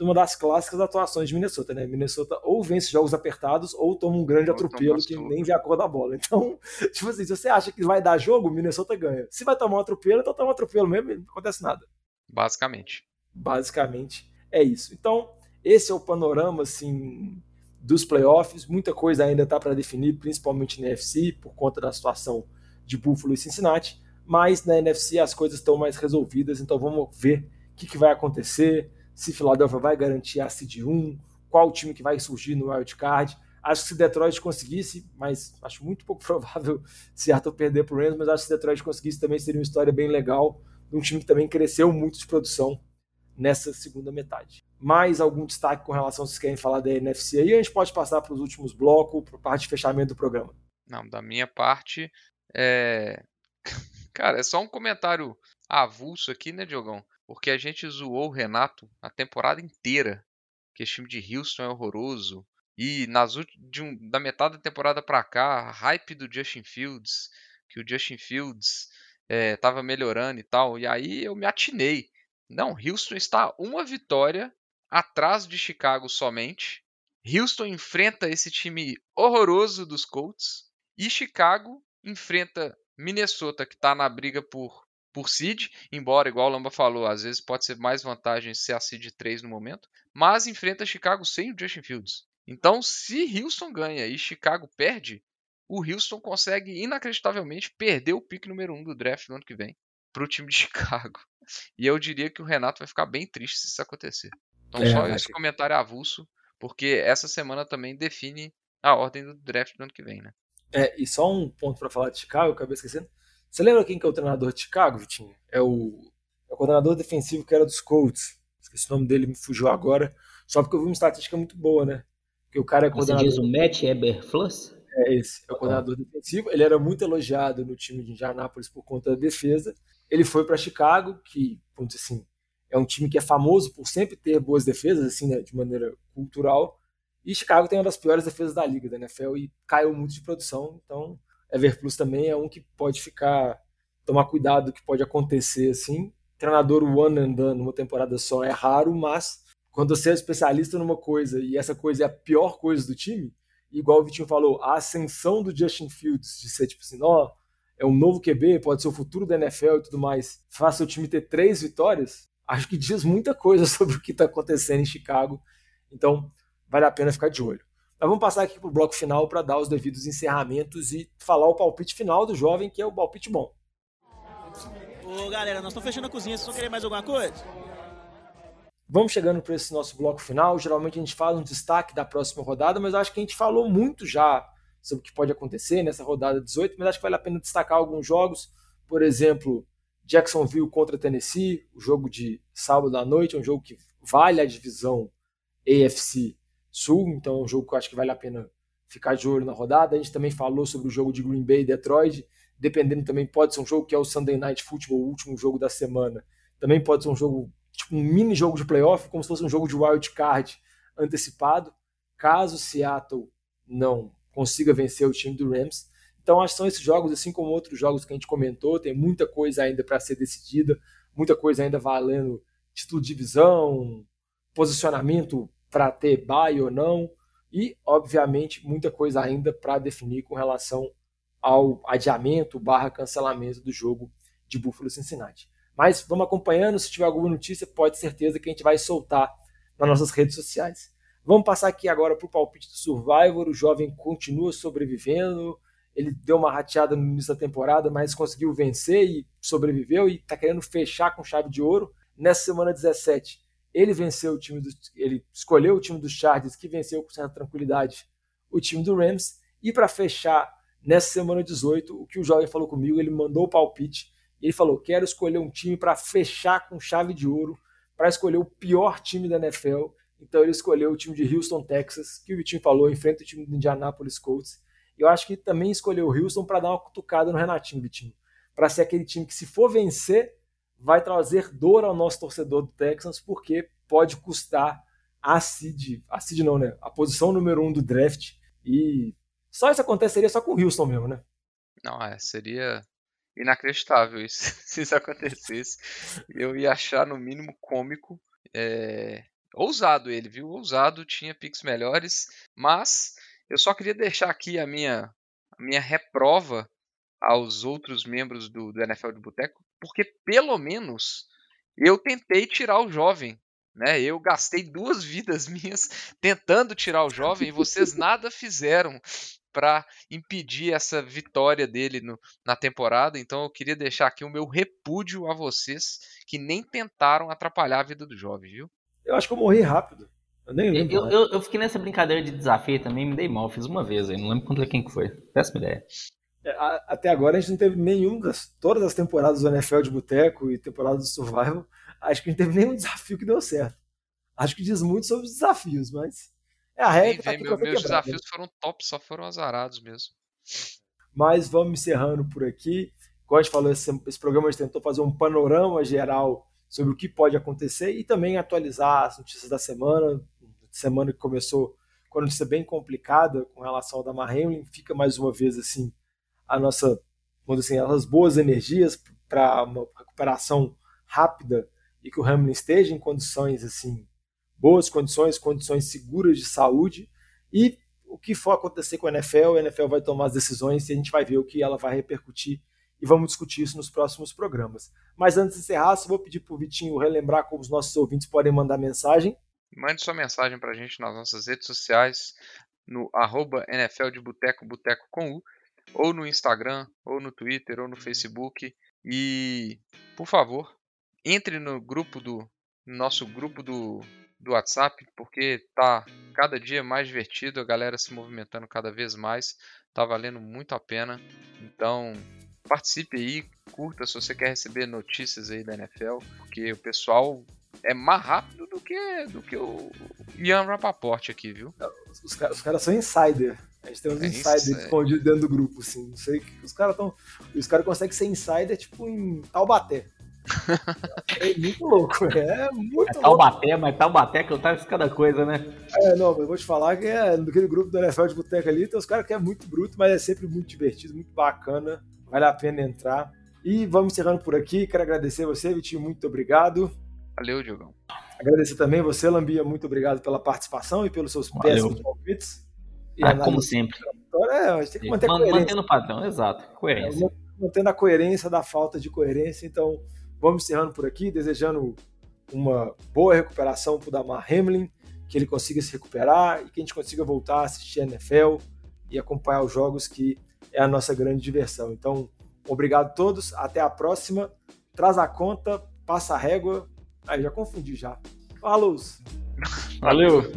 Minnesota numa das clássicas atuações de Minnesota, né? Minnesota ou vence jogos apertados ou toma um grande atropelo que nem vê a cor da bola. (laughs) Então, tipo assim, se você acha que vai dar jogo, Minnesota ganha. Se vai tomar um atropelo, então toma um atropelo mesmo, não acontece nada. Basicamente. Basicamente é isso. Então, esse é o panorama assim dos playoffs. Muita coisa ainda está para definir, principalmente na NFC, por conta da situação de Buffalo e Cincinnati. Mas na NFC as coisas estão mais resolvidas, então vamos ver o que, que vai acontecer se Philadelphia vai garantir a seed 1, qual time que vai surgir no wild card. Acho que se Detroit conseguisse, mas acho muito pouco (laughs) provável Seattle perder para o Rams, mas acho que se Detroit conseguisse também seria uma história bem legal, de um time que também cresceu muito de produção nessa segunda metade. Mais algum destaque com relação a vocês querem falar da NFC aí? A gente pode passar para os últimos blocos, para a parte de fechamento do programa. Não, da minha parte, é... (laughs) cara, é só um comentário avulso aqui, né, Diogão? Porque a gente zoou o Renato a temporada inteira, que esse time de Houston é horroroso. E nas de um, da metade da temporada para cá, a hype do Justin Fields, que o Justin Fields estava é, melhorando e tal. E aí eu me atinei. Não, Houston está uma vitória atrás de Chicago somente. Houston enfrenta esse time horroroso dos Colts. E Chicago enfrenta Minnesota, que está na briga por por seed, embora, igual o Lamba falou, às vezes pode ser mais vantagem ser a seed 3 no momento, mas enfrenta Chicago sem o Justin Fields. Então, se Houston ganha e Chicago perde, o Houston consegue inacreditavelmente perder o pick número 1 um do draft no ano que vem para o time de (laughs) Chicago. E eu diria que o Renato vai ficar bem triste se isso acontecer. Então, é, só esse que... comentário avulso, porque essa semana também define a ordem do draft do ano que vem, né? É, e só um ponto para falar de Chicago, eu acabei esquecendo. Você lembra quem que é o treinador de Chicago, Vitinho? É o, é o coordenador defensivo que era dos Colts. Esqueci o nome dele, me fugiu agora. Só porque eu vi uma estatística muito boa, né? Porque o cara é coordenador. Você diz o Matt Eberfluss? É esse, é o coordenador defensivo. Ele era muito elogiado no time de Indianápolis por conta da defesa. Ele foi para Chicago, que, ponto assim, é um time que é famoso por sempre ter boas defesas, assim, né, de maneira cultural. E Chicago tem uma das piores defesas da liga da NFL e caiu muito de produção. Então, Everplus também é um que pode ficar tomar cuidado do que pode acontecer assim. Treinador one and done numa temporada só é raro, mas quando você é especialista numa coisa e essa coisa é a pior coisa do time, igual o Vitinho falou, a ascensão do Justin Fields de ser tipo assim, ó, é um novo QB, pode ser o futuro da NFL e tudo mais, faça o time ter três vitórias, acho que diz muita coisa (laughs) sobre o que está acontecendo em Chicago. Então, vale a pena ficar de olho. Mas vamos passar aqui para o bloco final para dar os devidos encerramentos e falar o palpite final do jovem, que é o palpite bom. Ô galera, nós estamos fechando a cozinha, vocês vão querer mais alguma coisa? Vamos chegando para esse nosso bloco final. Geralmente a gente fala um destaque da próxima rodada, mas acho que a gente falou muito já sobre o que pode acontecer nessa rodada 18, mas acho que vale a pena destacar alguns jogos. Por exemplo, Jacksonville contra Tennessee, o jogo de sábado à noite, é um jogo que vale a divisão AFC Sul, então é um jogo que eu acho que vale a pena ficar de olho na rodada. A gente também falou sobre o jogo de Green Bay e Detroit, dependendo também, pode ser um jogo que é o Sunday Night Football, o último jogo da semana. Também pode ser um jogo, tipo um mini jogo de playoff, como se fosse um jogo de wild card antecipado, caso Seattle não consiga vencer o time do Rams. Então acho que são esses jogos, assim como outros jogos que a gente comentou, tem muita coisa ainda para ser decidida, muita coisa ainda valendo título de divisão, posicionamento para ter bye ou não, e, obviamente, muita coisa ainda para definir com relação ao adiamento barra cancelamento do jogo de Buffalo Cincinnati. Mas vamos acompanhando, se tiver alguma notícia, pode ter certeza que a gente vai soltar nas nossas redes sociais. Vamos passar aqui agora para o palpite do Survivor. O jovem continua sobrevivendo. Ele deu uma rateada no início da temporada, mas conseguiu vencer e sobreviveu e está querendo fechar com chave de ouro. Nessa semana 17, ele venceu o time do, ele escolheu o time dos Chargers, que venceu com certa tranquilidade o time do Rams. E para fechar nessa semana 18, o que o jovem falou comigo, ele mandou o palpite. Ele falou: quero escolher um time para fechar com chave de ouro, para escolher o pior time da NFL. Então ele escolheu o time de Houston, Texas, que o Vitinho falou, enfrenta o time do Indianapolis Colts. Eu acho que também escolheu o Houston para dar uma cutucada no Renatinho, Vitinho. Para ser aquele time que, se for vencer, vai trazer dor ao nosso torcedor do Texans, porque pode custar a seed, a não, né? A posição número um do draft. E só isso aconteceria só com o Houston mesmo, né? Não, é, seria inacreditável isso, (laughs) se isso acontecesse. Eu ia achar no mínimo cômico. É... Ousado ele, viu? Ousado, tinha picks melhores, mas eu só queria deixar aqui a minha, a minha reprova aos outros membros do, do NFL de Boteco, porque pelo menos eu tentei tirar o jovem. Né? Eu gastei duas (laughs) vidas minhas tentando tirar o jovem e vocês nada fizeram para impedir essa vitória dele no, na temporada. Então eu queria deixar aqui o meu repúdio a vocês que nem tentaram atrapalhar a vida do jovem, viu? Eu acho que eu morri rápido. Eu nem lembro. Eu, eu, eu, fiquei nessa brincadeira de desafio também, me dei mal, fiz uma vez aí, não lembro contra quem que foi. Péssima ideia. É, até agora a gente não teve nenhum das. Todas as temporadas do NFL de Boteco e temporadas do Survival, acho que não teve nenhum desafio que deu certo. Acho que diz muito sobre os desafios, mas. É a regra. Tá meu, meus desafios foram top, só foram azarados mesmo. Mas vamos encerrando por aqui. Como a gente falou, esse, esse programa a gente tentou fazer um panorama geral sobre o que pode acontecer e também atualizar as notícias da semana. Semana que começou com a notícia bem complicada com relação ao da Hamlin, fica mais uma vez assim a nossa, vamos dizer assim, as boas energias para uma recuperação rápida e que o Hamlin esteja em condições assim boas condições, condições seguras de saúde e o que for acontecer com a NFL, a NFL vai tomar as decisões e a gente vai ver o que ela vai repercutir e vamos discutir isso nos próximos programas. Mas antes de encerrar, só vou pedir para o Vitinho relembrar como os nossos ouvintes podem mandar mensagem. Mande sua mensagem para a gente nas nossas redes sociais, no arroba NFL de Boteco, Boteco com U, ou no Instagram, ou no Twitter, ou no Facebook. E, por favor, entre no grupo do no nosso grupo do, do WhatsApp, porque tá cada dia mais divertido, a galera se movimentando cada vez mais, tá valendo muito a pena. Então, participe aí, curta se você quer receber notícias aí da NFL, porque o pessoal é mais rápido do que, do que o Ian Rapaport aqui, viu? Os, os caras são insider. A gente tem uns é insiders escondidos dentro do grupo, assim. Não sei que os caras estão. Os caras conseguem ser insider, tipo, em Taubaté. (laughs) é muito louco, é muito é Taubaté, louco. mas Taubaté que eu tava cada coisa, né? É, não, eu vou te falar que é naquele grupo do NFL de Boteca ali, tem os caras que é muito bruto, mas é sempre muito divertido, muito bacana. Vale a pena entrar. E vamos encerrando por aqui. Quero agradecer você, Vitinho. Muito obrigado. Valeu, Diogão. Agradecer também você, Lambia. Muito obrigado pela participação e pelos seus péssimos palpites. Ah, como sempre. É, a gente tem que manter a coerência. Mantendo o padrão, exato. Coerência. É, mantendo a coerência da falta de coerência. Então, vamos encerrando por aqui, desejando uma boa recuperação para o Damar Hamlin, que ele consiga se recuperar e que a gente consiga voltar a assistir a NFL e acompanhar os jogos que é a nossa grande diversão. Então, obrigado a todos, até a próxima. Traz a conta, passa a régua. Aí já confundi já. Falou! Valeu!